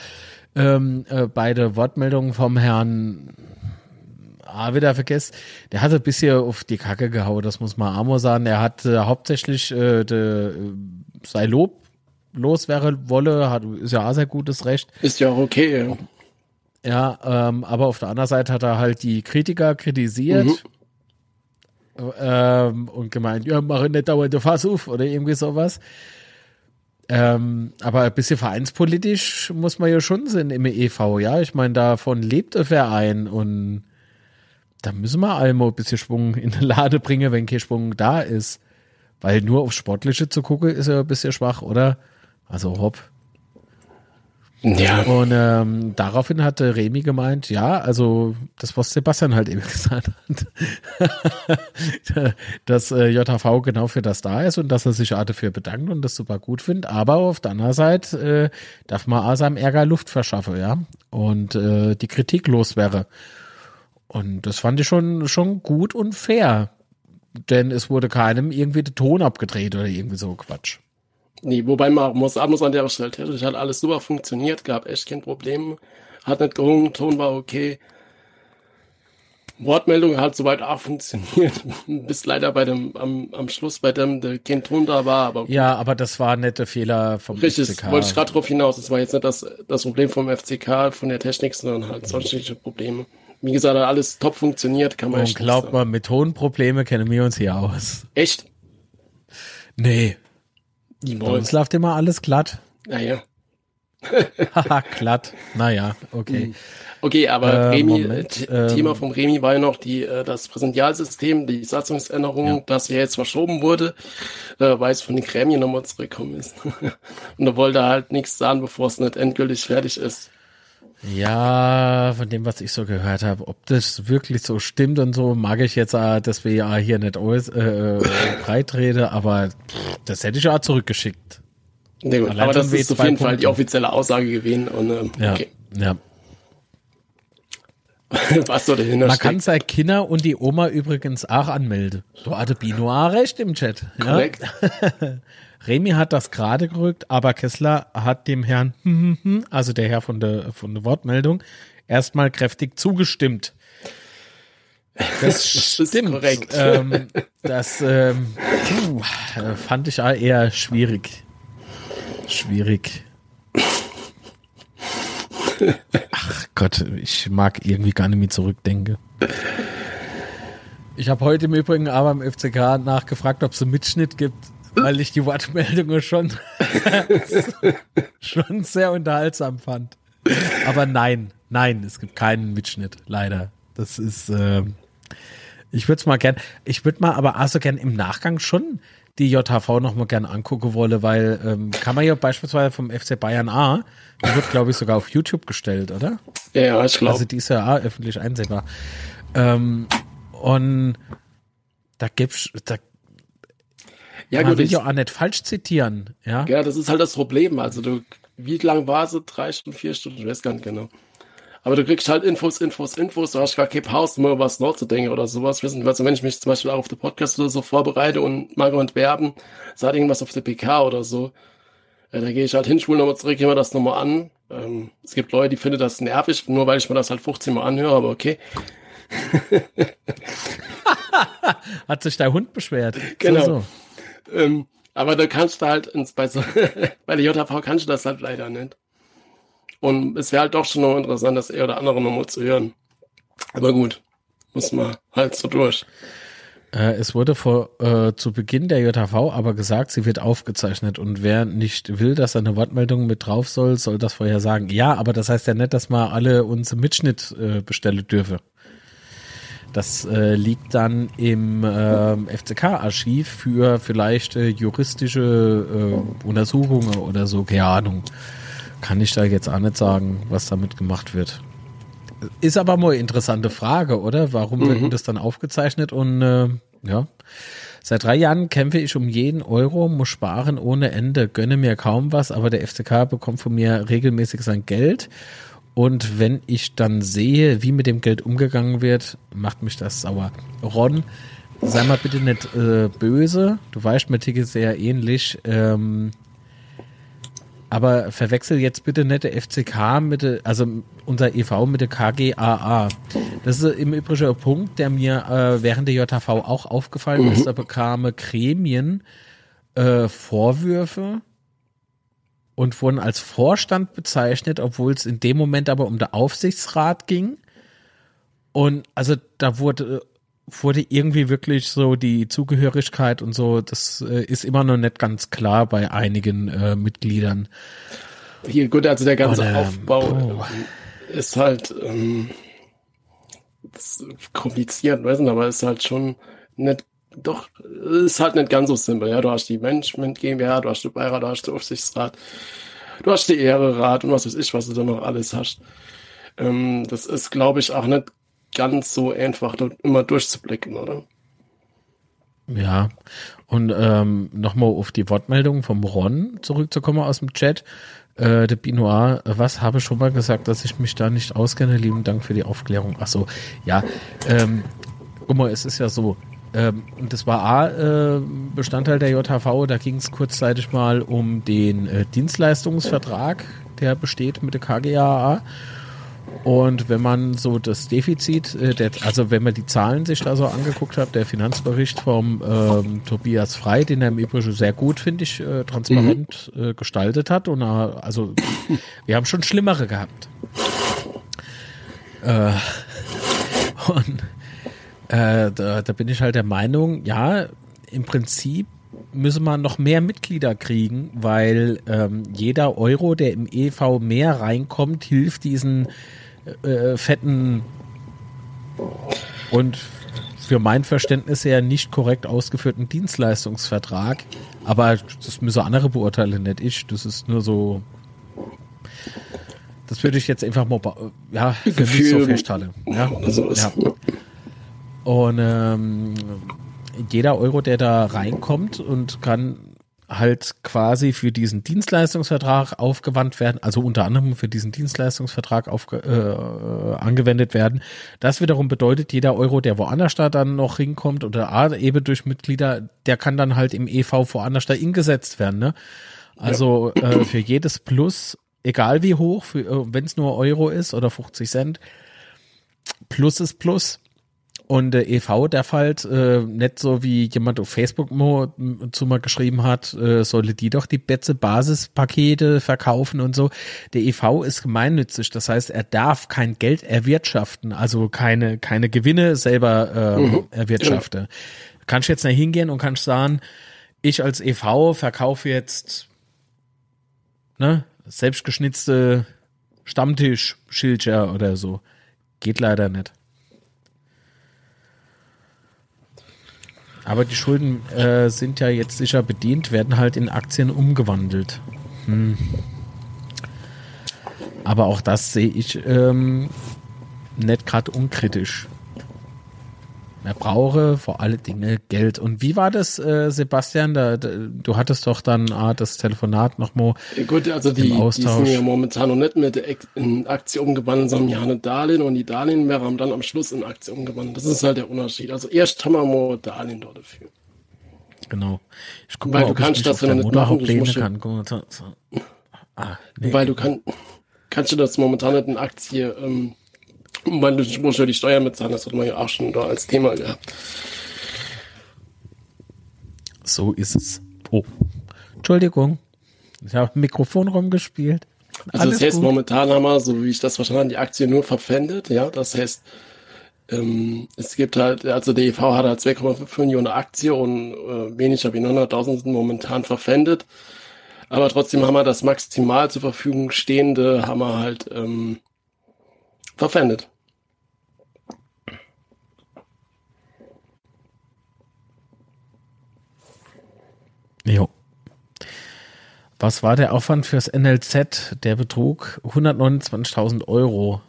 ähm, äh, beide Wortmeldungen vom Herrn ah, wieder vergessen, der hatte ein bisschen auf die Kacke gehauen, das muss man Amo sagen. Er hat äh, hauptsächlich äh, de, sei Lob los wäre wolle, hat, ist ja auch sehr gutes Recht. Ist ja auch okay. Ja, ähm, aber auf der anderen Seite hat er halt die Kritiker kritisiert. Mhm. Ähm, und gemeint, ja, mach nicht dauernd Fass auf oder irgendwie sowas. Ähm, aber ein bisschen vereinspolitisch muss man ja schon sein im EV, ja. Ich meine, davon lebt der Verein und da müssen wir einmal ein bisschen Schwung in die Lade bringen, wenn kein Schwung da ist. Weil nur auf Sportliche zu gucken, ist ja ein bisschen schwach, oder? Also hopp. Ja. Und ähm, daraufhin hatte Remy gemeint, ja, also das, was Sebastian halt eben *laughs* gesagt hat, dass äh, JHV genau für das da ist und dass er sich auch dafür bedankt und das super gut findet. Aber auf der anderen Seite äh, darf man auch seinem Ärger Luft verschaffen, ja. Und äh, die Kritik los wäre. Und das fand ich schon, schon gut und fair. Denn es wurde keinem irgendwie der Ton abgedreht oder irgendwie so Quatsch. Nee, wobei man muss, muss an der Stelle, technisch hat alles super funktioniert, gab echt kein Problem, hat nicht gehungen, Ton war okay. Wortmeldung hat soweit auch funktioniert, *laughs* bis leider bei dem, am, am Schluss, bei dem der kein Ton da war, aber. Ja, aber das war nicht der Fehler vom Richtig, FCK. Richtig, wollte ich gerade drauf hinaus, das war jetzt nicht das, das Problem vom FCK, von der Technik, sondern halt sonstige Probleme. Wie gesagt, alles top funktioniert, kann man Und glaubt mal, mit Tonprobleme kennen wir uns hier aus. Echt? Nee. Bei uns läuft immer alles glatt. Naja. *laughs* Haha, glatt. Naja, okay. Hm. Okay, aber äh, Remi, Moment, ähm, Thema vom Remi war ja noch die, äh, das Präsentialsystem, die Satzungsänderung, ja. das ja jetzt verschoben wurde, äh, weil es von den Gremien nochmal zurückgekommen ist. *laughs* Und da wollte er halt nichts sagen, bevor es nicht endgültig fertig ist. Ja, von dem, was ich so gehört habe, ob das wirklich so stimmt und so, mag ich jetzt, äh, dass wir ja hier nicht alles äh, breit reden, aber pff, das hätte ich ja zurückgeschickt. Ja, gut, aber das ist auf jeden Punkte. Fall die offizielle Aussage gewesen. Und, ähm, ja, okay. ja. *laughs* was so dahinter Man kann seine Kinder und die Oma übrigens auch anmelden. So hatte Bino auch recht im Chat. Korrekt. Ja? *laughs* Remy hat das gerade gerückt, aber Kessler hat dem Herrn, *laughs* also der Herr von der, von der Wortmeldung, erstmal kräftig zugestimmt. Das *laughs* stimmt. Das korrekt. Ähm, *laughs* das ähm, puh, fand ich eher schwierig. Schwierig. Ach Gott, ich mag irgendwie gar nicht mehr zurückdenken. Ich habe heute im Übrigen aber im FCK nachgefragt, ob es einen Mitschnitt gibt weil ich die Wortmeldungen schon, *laughs* schon sehr unterhaltsam fand. Aber nein, nein, es gibt keinen Mitschnitt, leider. Das ist, äh, ich würde es mal gern, ich würde mal aber also gern im Nachgang schon die JHV noch mal gern angucken wolle, weil ähm, kann man ja beispielsweise vom FC Bayern A, die wird glaube ich sogar auf YouTube gestellt, oder? Ja, ja ich glaube. Also die ist ja A öffentlich einsehbar. Ähm, und da gibt's, da Ja, Man gut, will ja auch nicht falsch zitieren, ja. Ja, das ist halt das Problem. Also du, wie lang war es? Drei Stunden, vier Stunden, ich weiß gar nicht genau. Aber du kriegst halt Infos, Infos, Infos, du hast gar keine Pause, mal was nachzudenken oder sowas. Wissen, also wenn ich mich zum Beispiel auch auf den Podcast oder so vorbereite und mag und werben, sag irgendwas auf der PK oder so, äh, da gehe ich halt hin, spule nochmal zurück, immer das nochmal an. Ähm, es gibt Leute, die finden das nervig, nur weil ich mir das halt 15 Mal anhöre, aber okay. *laughs* Hat sich dein Hund beschwert. *laughs* Genau. So, so. Ähm, aber da kannst du halt ins, bei, *laughs* bei der JV kannst du das halt leider nicht. Und es wäre halt doch schon noch interessant, das eher oder andere nochmal zu hören. Aber gut, muss man halt so durch. Äh, es wurde vor äh, zu Beginn der JHV aber gesagt, sie wird aufgezeichnet und wer nicht will, dass eine Wortmeldung mit drauf soll, soll das vorher sagen. Ja, aber das heißt ja nicht, dass man alle uns im Mitschnitt äh, bestellen dürfe. Das äh, liegt dann im äh, FCK-Archiv für vielleicht äh, juristische äh, Untersuchungen oder so, keine Ahnung kann ich da jetzt auch nicht sagen, was damit gemacht wird. Ist aber mal eine interessante Frage, oder? Warum mhm. wird das dann aufgezeichnet? Und äh, ja, seit drei Jahren kämpfe ich um jeden Euro, muss sparen ohne Ende, gönne mir kaum was, aber der FCK bekommt von mir regelmäßig sein Geld. Und wenn ich dann sehe, wie mit dem Geld umgegangen wird, macht mich das sauer. Ron, sei mal bitte nicht äh, böse. Du weißt, mir ticke sehr ähnlich. Ähm, aber verwechsel jetzt bitte nicht der FCK mit der, also unser EV mit der KGAA. Das ist im Übrigen ein Punkt, der mir äh, während der JV auch aufgefallen mhm. ist. Da bekam Gremien äh, Vorwürfe und wurden als Vorstand bezeichnet, obwohl es in dem Moment aber um den Aufsichtsrat ging. Und also da wurde wurde irgendwie wirklich so die Zugehörigkeit und so, das äh, ist immer noch nicht ganz klar bei einigen äh, Mitgliedern. Hier, gut, also der ganze und, ähm, Aufbau oh. ist halt ähm, ist kompliziert, weiß nicht, aber ist halt schon nicht, doch, ist halt nicht ganz so simpel. Ja, du hast die Management GmbH, du hast den Beirat, du hast den Aufsichtsrat, du hast die Ehrerat und was weiß ich, was du da noch alles hast. Ähm, das ist, glaube ich, auch nicht ganz so einfach immer durchzublicken, oder? Ja, und ähm, nochmal auf die Wortmeldung vom Ron zurückzukommen aus dem Chat. Äh, der Binoir, was habe ich schon mal gesagt, dass ich mich da nicht auskenne? Lieben Dank für die Aufklärung. Ach so, ja. Ähm, guck mal, es ist ja so, ähm, das war A, äh, Bestandteil der JHV, da ging es kurzzeitig mal um den äh, Dienstleistungsvertrag, der besteht mit der KGAA. Und wenn man so das Defizit, äh, der, also wenn man die Zahlen sich da so angeguckt hat, der Finanzbericht vom ähm, Tobias Frei, den er im Übrigen sehr gut, finde ich, äh, transparent mhm. äh, gestaltet hat. Und äh, also wir haben schon schlimmere gehabt. Äh, *laughs* und äh, da, da bin ich halt der Meinung, ja, im Prinzip müsse man noch mehr Mitglieder kriegen, weil ähm, jeder Euro, der im EV mehr reinkommt, hilft diesen äh, fetten und für mein Verständnis her nicht korrekt ausgeführten Dienstleistungsvertrag. Aber das müssen andere beurteilen, nicht ich. Das ist nur so. Das würde ich jetzt einfach mal, ja, für Gefühl, mich so festhalten. Ja, also ja. Und ähm, jeder Euro, der da reinkommt und kann halt quasi für diesen Dienstleistungsvertrag aufgewandt werden, also unter anderem für diesen Dienstleistungsvertrag aufge, äh, angewendet werden. Das wiederum bedeutet, jeder Euro, der woanders da dann noch hinkommt oder A, eben durch Mitglieder, der kann dann halt im EV woanders da eingesetzt werden. Ne? Also ja. äh, für jedes Plus, egal wie hoch, äh, wenn es nur Euro ist oder 50 Cent, Plus ist Plus. Und der EV, der fällt äh, nicht so wie jemand auf Facebook mo, zu mal geschrieben hat, äh, solle die doch die Betze Basispakete verkaufen und so. Der EV ist gemeinnützig, das heißt, er darf kein Geld erwirtschaften, also keine keine Gewinne selber äh, mhm. erwirtschaften. Kannst jetzt nicht hingehen und kannst sagen, ich als EV verkaufe jetzt ne, selbstgeschnitzte Stammtisch-Schildscher oder so. Geht leider nicht. Aber die Schulden äh, sind ja jetzt sicher bedient, werden halt in Aktien umgewandelt. Hm. Aber auch das sehe ich ähm, nicht gerade unkritisch. Man brauche vor alle Dinge Geld. Und wie war das, äh, Sebastian? Da, da, du hattest doch dann ah, das Telefonat nochmal. Gut, also die, die sind ja momentan noch nicht mit in Aktie umgewandelt, sondern die haben eine Darlehen und die Darlehen wäre haben dann am Schluss in Aktie umgewandelt. Das ist halt der Unterschied. Also erst haben wir mal Darlehen dort dafür. Genau. Ich guck Weil mal, du kannst das ja nicht machen. Ich muss kann. Ah, nee. Weil du kann, kannst du das momentan nicht in Aktie ähm, du musst ja die Steuer mitzahlen, das hat man ja auch schon da als Thema gehabt. So ist es. Oh, Entschuldigung. Ich habe Mikrofon rumgespielt. Also Alles das heißt, gut. momentan haben wir, so wie ich das verstanden habe, die Aktie nur verpfändet. Ja, das heißt, ähm, es gibt halt, also der EV hat halt 2,5 Millionen Aktien und äh, weniger wie 900.000 sind momentan verpfändet. Aber trotzdem haben wir das maximal zur Verfügung stehende, haben wir halt ähm, verpfändet. Jo. Was war der Aufwand fürs NLZ? Der betrug 129.000 Euro.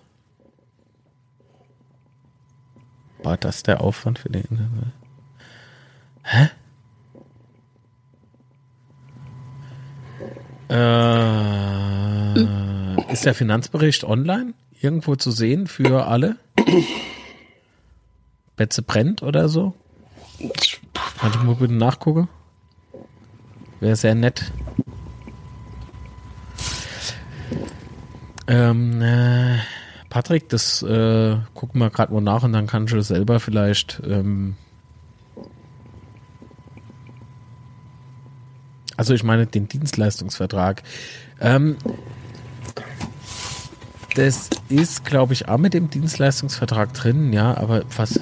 War das der Aufwand für den? Hä? Äh, ist der Finanzbericht online irgendwo zu sehen für alle? Betze brennt oder so? Warte mal bitte nachgucken. Wäre sehr nett. Ähm, äh, Patrick, das äh, gucken wir gerade mal nach und dann kannst du selber vielleicht. Ähm, also ich meine den Dienstleistungsvertrag. Ähm, das ist, glaube ich, auch mit dem Dienstleistungsvertrag drin, ja, aber was.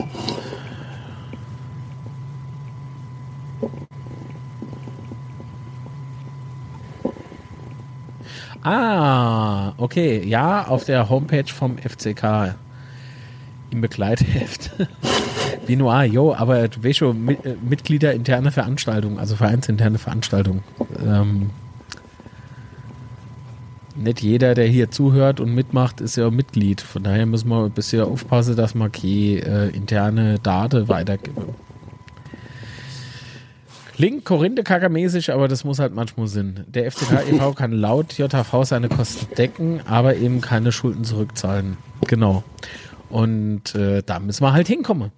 Ah, okay. Ja, auf der Homepage vom FCK im Begleitheft. *laughs* Binoir, jo, aber du weißt schon, äh, Mitglieder interne Veranstaltungen, also vereinsinterne Veranstaltungen. Ähm, nicht jeder, der hier zuhört und mitmacht, ist ja Mitglied. Von daher müssen wir ein bisschen aufpassen, dass wir keine äh, interne Daten weitergeben. Klingt Korinthe-Kacker-mäßig, aber das muss halt manchmal Sinn. Der FCK *laughs* e.V. kann laut JV seine Kosten decken, aber eben keine Schulden zurückzahlen. Genau. Und äh, da müssen wir halt hinkommen.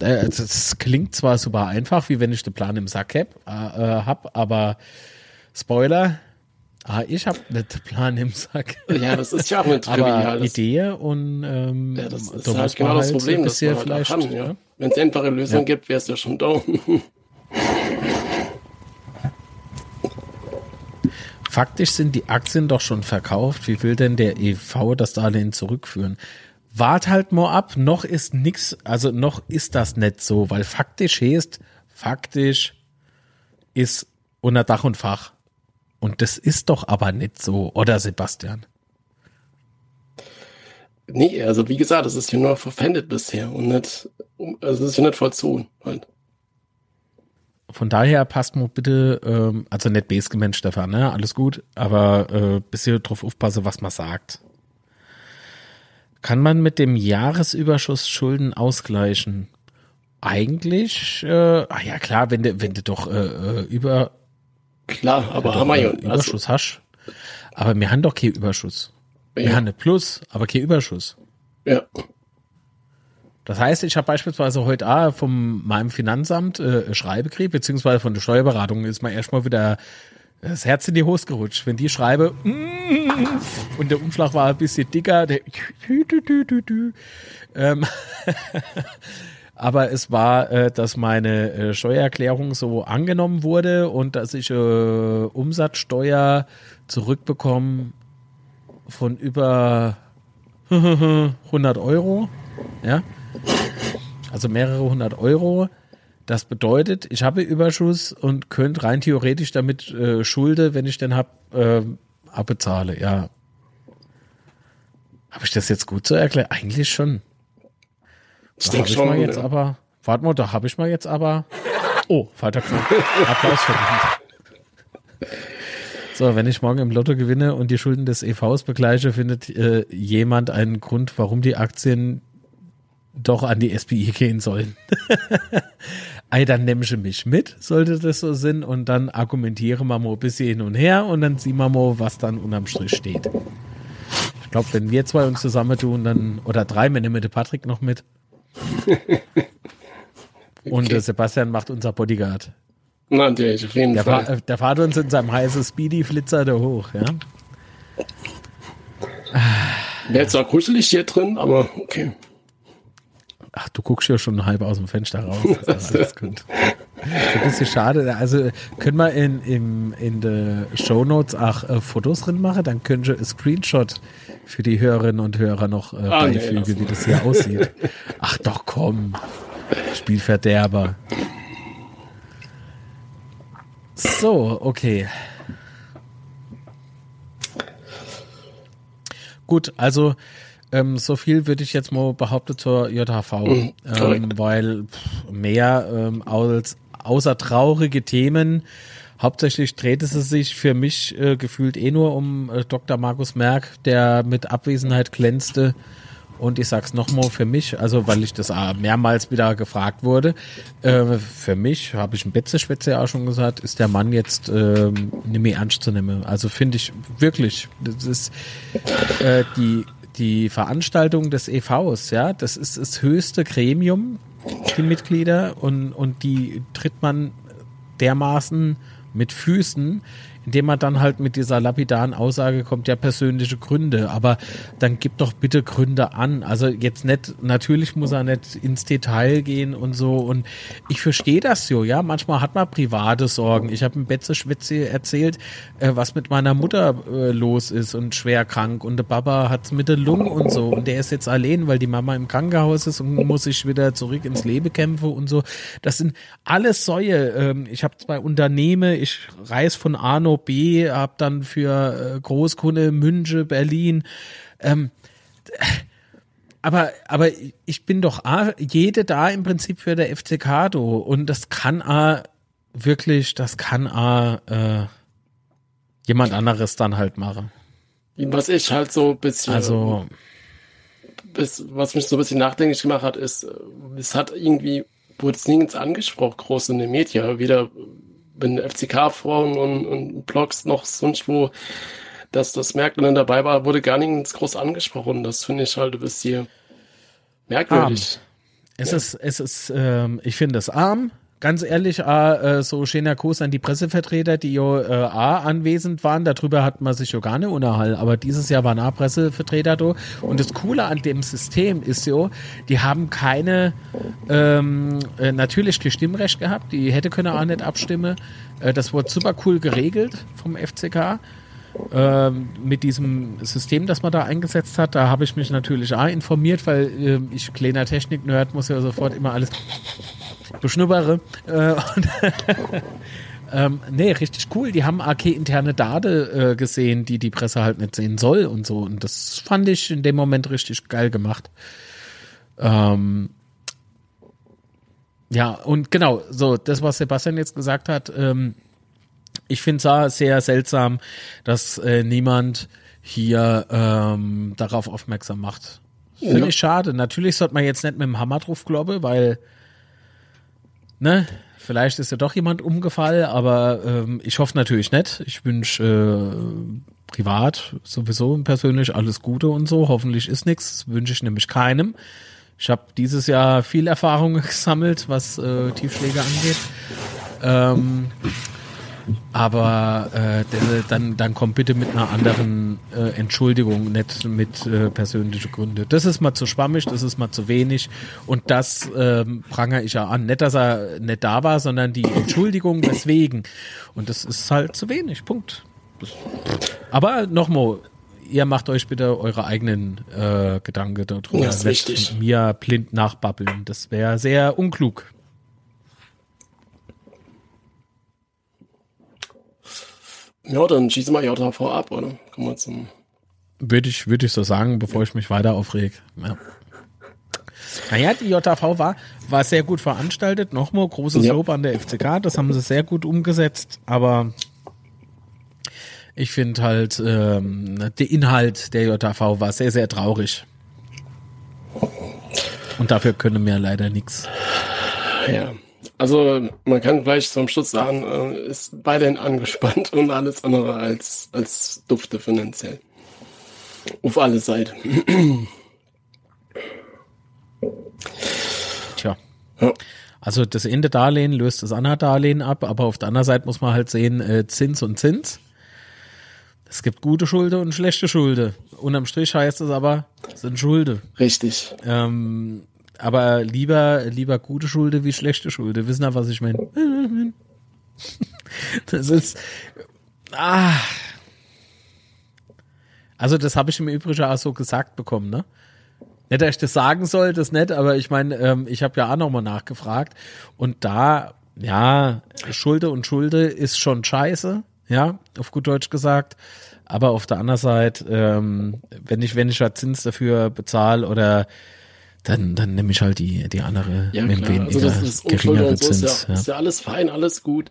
Äh, das klingt zwar super einfach, wie wenn ich den Plan im Sack hab, äh, hab aber Spoiler, ah, ich habe nicht Plan im Sack. Ja, das ist ja auch eine triviale Idee und ähm, ja, das ist halt genau das halt Problem, dass man vielleicht, kann, ja. Wenn es einfache Lösungen ja. gibt, wäre es ja schon down. *laughs* Faktisch sind die Aktien doch schon verkauft. Wie will denn der EV das Darlehen zurückführen? Wart halt mal ab, noch ist nix, also noch ist das nicht so, weil faktisch heißt, faktisch ist unter Dach und Fach. Und das ist doch aber nicht so, oder Sebastian? Nee, also wie gesagt, das ist hier nur verpfändet bisher und nicht, also es ist hier nicht vollzogen halt. Von daher passt mal bitte, ähm, also nicht base gemencht, Stefan, ne? Alles gut, aber äh, bisschen drauf aufpassen, was man sagt. Kann man mit dem Jahresüberschuss Schulden ausgleichen? Eigentlich, äh, ah ja klar, wenn du, wenn du doch äh, äh über Klar, aber haben wir ja. Also Überschuss hast. Aber wir haben doch keinen Überschuss. Ja. Wir haben eine Plus, aber keinen Überschuss. Ja. Das heißt, ich habe beispielsweise heute auch von meinem Finanzamt äh, Schreibe gekriegt, beziehungsweise von der Steuerberatung ist mir erstmal wieder das Herz in die Hose gerutscht. Wenn die schreibe mm, und der Umschlag war ein bisschen dicker, der *laughs* ähm, *laughs* aber es war, äh, dass meine äh, Steuererklärung so angenommen wurde und dass ich äh, Umsatzsteuer zurückbekomme von über *laughs* 100 Euro. Ja, also mehrere hundert Euro. Das bedeutet, ich habe Überschuss und könnte rein theoretisch damit äh, Schulde, wenn ich den hab, äh, abbezahle. Ja. Habe ich das jetzt gut zu erklären? Eigentlich schon. Ich denke schon. Mal jetzt ja. aber, warte mal, da habe ich mal jetzt aber. Oh, falscher Knopf. *laughs* Applaus verdient. So, wenn ich morgen im Lotto gewinne und die Schulden des EVs begleiche, findet äh, jemand einen Grund, warum die Aktien doch an die SPI gehen sollen. *laughs* Ey, dann nimm ich mich mit, sollte das so sein, und dann argumentieren wir mal ein bisschen hin und her und dann sehen wir mal, was dann unterm Strich steht. Ich glaube, wenn wir zwei uns zusammentun, dann, oder drei, wir nehmen den Patrick noch mit. Und okay. Sebastian macht unser Bodyguard. Natürlich, auf jeden der Fall. Fahr, der fahrt uns in seinem heißen Speedy-Flitzer da hoch, ja. Wäre zwar gruselig hier drin, aber okay. Ach, du guckst ja schon halb aus dem Fenster raus. Das ist *laughs* alles gut. Das ist ein bisschen schade. Also können wir in, in, in den Show Notes auch äh, Fotos drin machen, dann können wir ein Screenshot für die Hörerinnen und Hörer noch äh, ah, beifügen, nee, wie das hier aussieht. Ach doch, komm. Spielverderber. So, okay. Gut, also ähm, so viel würde ich jetzt mal behaupten zur JHV, mhm, ähm, weil pff, mehr ähm, als außer traurige Themen hauptsächlich drehte es sich für mich äh, gefühlt eh nur um äh, Dr. Markus Merck, der mit Abwesenheit glänzte und ich sag's nochmal für mich, also weil ich das mehrmals wieder gefragt wurde, äh, für mich, habe ich ein Betzeschwätze ja auch schon gesagt, ist der Mann jetzt äh, nicht mehr ernst zu nehmen. Also finde ich wirklich, das ist äh, die, die Veranstaltung des EVs, ja, das ist das höchste Gremium, die Mitglieder, und, und die tritt man dermaßen mit Füßen indem man dann halt mit dieser lapidaren Aussage kommt, ja, persönliche Gründe, aber dann gibt doch bitte Gründe an. Also jetzt nicht, natürlich muss er nicht ins Detail gehen und so und ich verstehe das so, ja, manchmal hat man private Sorgen. Ich habe im Betze Schwitze erzählt, äh, was mit meiner Mutter äh, los ist und schwer krank und der Papa hat mit der Lunge und so und der ist jetzt allein, weil die Mama im Krankenhaus ist und muss sich wieder zurück ins Leben kämpfen und so. Das sind alles Säue. Ähm, ich habe zwei Unternehmen, ich reise von Arno B, hab dann für äh, Großkunde Münche, Berlin. Ähm, aber, aber ich bin doch A, jede da im Prinzip für der FCK do und das kann A wirklich, das kann A äh, jemand anderes dann halt machen. Was ich halt so ein bisschen, also, bis, was mich so ein bisschen nachdenklich gemacht hat, ist, es hat irgendwie, wurde es nirgends angesprochen, groß in den Medien, weder wenn FCK-Frauen und, und Blogs noch sonst wo dass das Merkel dabei war, wurde gar nicht groß angesprochen. Das finde ich halt ein bisschen merkwürdig. Arm. Es ja. ist, es ist, ähm, ich finde es arm ganz ehrlich, äh, so schöner Kuss an die Pressevertreter, die ja äh, anwesend waren. Darüber hat man sich ja gar nicht unterhalten. Aber dieses Jahr waren auch Pressevertreter da. Und das Coole an dem System ist ja, die haben keine, ähm, äh, natürlich kein Stimmrecht gehabt. Die hätte können auch nicht abstimmen. Äh, das wurde super cool geregelt vom FCK. Ähm, mit diesem System, das man da eingesetzt hat, da habe ich mich natürlich auch informiert, weil äh, ich kleiner Technik-Nerd muss ja sofort immer alles beschnuppere. Äh, *laughs* ähm, nee, richtig cool. Die haben AK interne Date äh, gesehen, die die Presse halt nicht sehen soll und so. Und das fand ich in dem Moment richtig geil gemacht. Ähm, ja, und genau, so, das, was Sebastian jetzt gesagt hat, ähm, ich finde es sehr seltsam, dass äh, niemand hier ähm, darauf aufmerksam macht. Finde ja. ich schade. Natürlich sollte man jetzt nicht mit dem Hammer drauf glauben, weil ne, vielleicht ist ja doch jemand umgefallen, aber ähm, ich hoffe natürlich nicht. Ich wünsche äh, privat sowieso persönlich alles Gute und so. Hoffentlich ist nichts, wünsche ich nämlich keinem. Ich habe dieses Jahr viel Erfahrung *laughs* gesammelt, was äh, Tiefschläge angeht. Ähm, aber äh, dann, dann kommt bitte mit einer anderen äh, Entschuldigung, nicht mit äh, persönlichen Gründen. Das ist mal zu schwammig, das ist mal zu wenig. Und das ähm, prangere ich ja an. Nicht, dass er nicht da war, sondern die Entschuldigung weswegen. Und das ist halt zu wenig. Punkt. Das, aber nochmal, ihr macht euch bitte eure eigenen äh, Gedanken darüber. Das ist wichtig. Mir blind nachbabbeln. Das wäre sehr unklug. Ja, dann schießen wir JV ab, oder? Kommen wir zum. Würde ich, würde ich so sagen, bevor ich mich weiter aufreg. Ja. Naja, die JV war, war sehr gut veranstaltet. Nochmal großes ja. Lob an der FCK. Das haben sie sehr gut umgesetzt. Aber ich finde halt, ähm, der Inhalt der JV war sehr, sehr traurig. Und dafür können wir leider nichts. Ja. Also man kann gleich zum Schluss sagen, äh, ist weiterhin angespannt und alles andere als, als dufte finanziell. Auf alle Seiten. Tja. Ja. Also das Ende Darlehen löst das andere Darlehen ab, aber auf der anderen Seite muss man halt sehen, äh, Zins und Zins. Es gibt gute Schulde und schlechte Schulde. Unterm Strich heißt es aber, sind Schulde. Richtig. Ähm, aber lieber, lieber gute Schulde wie schlechte Schulde. Wissen ihr, was ich meine? *laughs* Das ist, ah. Also das habe ich im Übrigen auch so gesagt bekommen, ne? Nicht, dass ich das sagen soll, das nicht, aber ich meine, ähm, ich habe ja auch nochmal nachgefragt und da, ja, Schulde und Schulde ist schon scheiße, ja, auf gut Deutsch gesagt. Aber auf der anderen Seite, ähm, wenn ich, wenn ich halt Zins dafür bezahle oder dann, dann nehme ich halt die, die andere ja, mit klar. Also das ist geringere und so Zins. Ist ja, ja. ist ja alles fein, alles gut.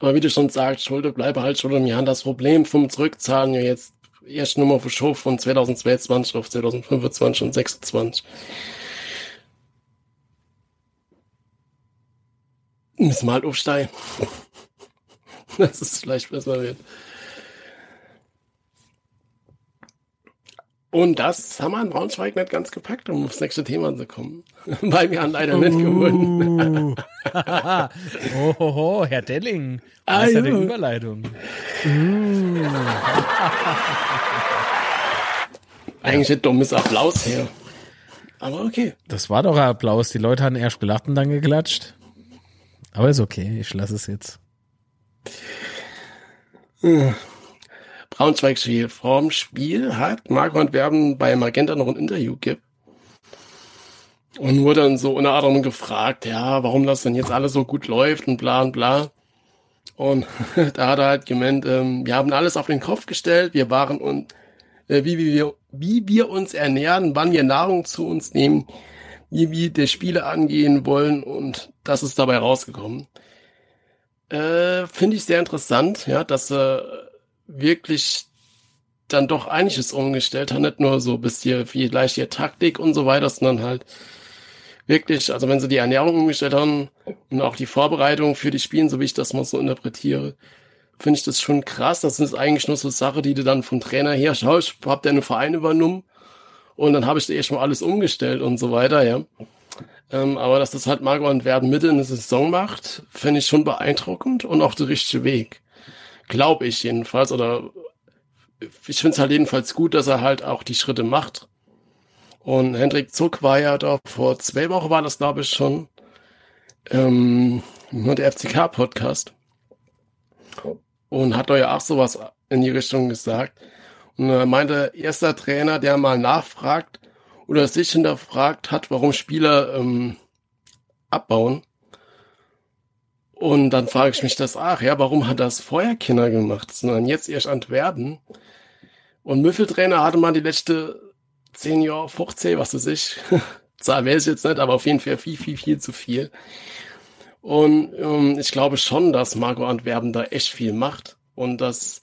Aber wie du schon sagst, Schulde bleibe halt schon im Jahr. Das Problem vom Zurückzahlen ja jetzt erst Nummer verschoben von 2022 auf 2025 und 2026. Müssen wir halt aufsteigen. *laughs* dass es vielleicht besser wird. Und das haben wir in Braunschweig nicht ganz gepackt, um aufs nächste Thema zu kommen. *laughs* Weil wir haben leider nicht gewonnen. *laughs* oh, ho, ho, Herr Delling. Ah, ist ja eine Überleitung. Uh. *laughs* Eigentlich ein dummes Applaus her. Aber okay. Das war doch ein Applaus. Die Leute haben erst gelacht und dann geklatscht. Aber ist okay, ich lasse es jetzt. Braunschweig Spiel. Vorm Spiel hat Marco Antwerpen bei Magenta noch ein Interview gibt. Und wurde dann so unter anderem gefragt, ja, warum das denn jetzt alles so gut läuft und bla und bla. Und *laughs* da hat er halt gemeint, ähm, wir haben alles auf den Kopf gestellt, wir waren und äh, wie, wie, wir, wie wir uns ernähren, wann wir Nahrung zu uns nehmen, wie wir die Spiele angehen wollen und das ist dabei rausgekommen. Äh, Finde ich sehr interessant, ja, dass er wirklich dann doch einiges umgestellt hat, nicht nur so bis hier vielleicht hier Taktik und so weiter, sondern halt wirklich, also wenn sie die Ernährung umgestellt haben und auch die Vorbereitung für die Spiele, so wie ich das mal so interpretiere, finde ich das schon krass. Das ist eigentlich nur so Sache, die du dann vom Trainer her schaust, habt ihr einen Verein übernommen und dann habe ich da erst mal alles umgestellt und so weiter, ja. Ähm, aber dass das halt Marco und Werden mitten in der Saison macht, finde ich schon beeindruckend und auch der richtige Weg. Glaube ich jedenfalls. Oder ich finde es halt jedenfalls gut, dass er halt auch die Schritte macht. Und Hendrik Zuck war ja da vor zwei Wochen, war das glaube ich schon, ähm, nur der FCK-Podcast. Und hat da ja auch sowas in die Richtung gesagt. Und er meinte, erster Trainer, der mal nachfragt, oder sich hinterfragt hat, warum Spieler ähm, abbauen. Und dann frage ich mich das, ach ja, warum hat das vorher Kinder gemacht, sondern jetzt erst Antwerpen. Und Müffeltrainer hatte man die letzte 10 Jahre, 15, was weiß ich. *laughs* Zahl weiß ich jetzt nicht, aber auf jeden Fall viel, viel, viel zu viel. Und ähm, ich glaube schon, dass Marco Antwerpen da echt viel macht und dass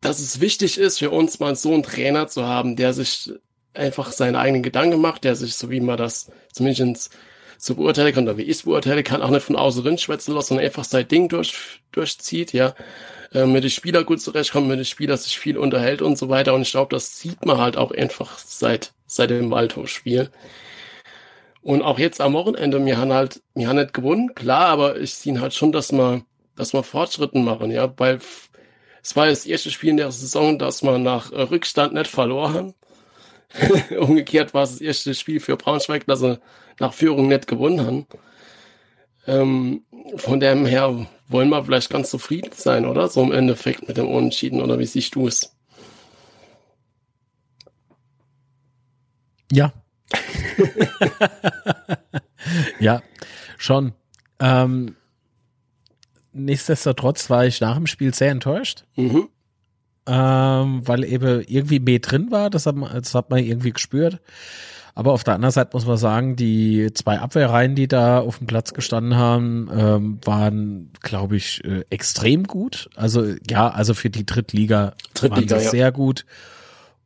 dass es wichtig ist für uns mal so einen Trainer zu haben, der sich einfach seine eigenen Gedanken macht, der sich, so wie man das zumindest so beurteilen kann, oder wie ich es beurteilen kann, auch nicht von außen drin schwätzen lassen, sondern einfach sein Ding durch, durchzieht, ja, äh, mit den Spieler gut zurechtkommt, mit den Spieler sich viel unterhält und so weiter. Und ich glaube, das sieht man halt auch einfach seit, seit dem Waldhof-Spiel. Und auch jetzt am Wochenende, wir haben halt, wir haben nicht gewonnen, klar, aber ich sehe halt schon, dass wir, dass wir Fortschritten machen, ja, weil es war das erste Spiel in der Saison, dass man nach äh, Rückstand nicht verloren. *laughs* Umgekehrt war es das erste Spiel für Braunschweig, dass sie nach Führung nicht gewonnen haben. Ähm, von dem her wollen wir vielleicht ganz zufrieden sein, oder? So im Endeffekt mit dem Unentschieden, oder wie siehst du es? Ja. *laughs* ja, schon. Ähm, nichtsdestotrotz war ich nach dem Spiel sehr enttäuscht. Mhm. Ähm, weil eben irgendwie mehr drin war, das hat, man, das hat man irgendwie gespürt. Aber auf der anderen Seite muss man sagen, die zwei Abwehrreihen, die da auf dem Platz gestanden haben, ähm, waren, glaube ich, äh, extrem gut. Also ja, also für die Drittliga, Drittliga waren sie ja. sehr gut.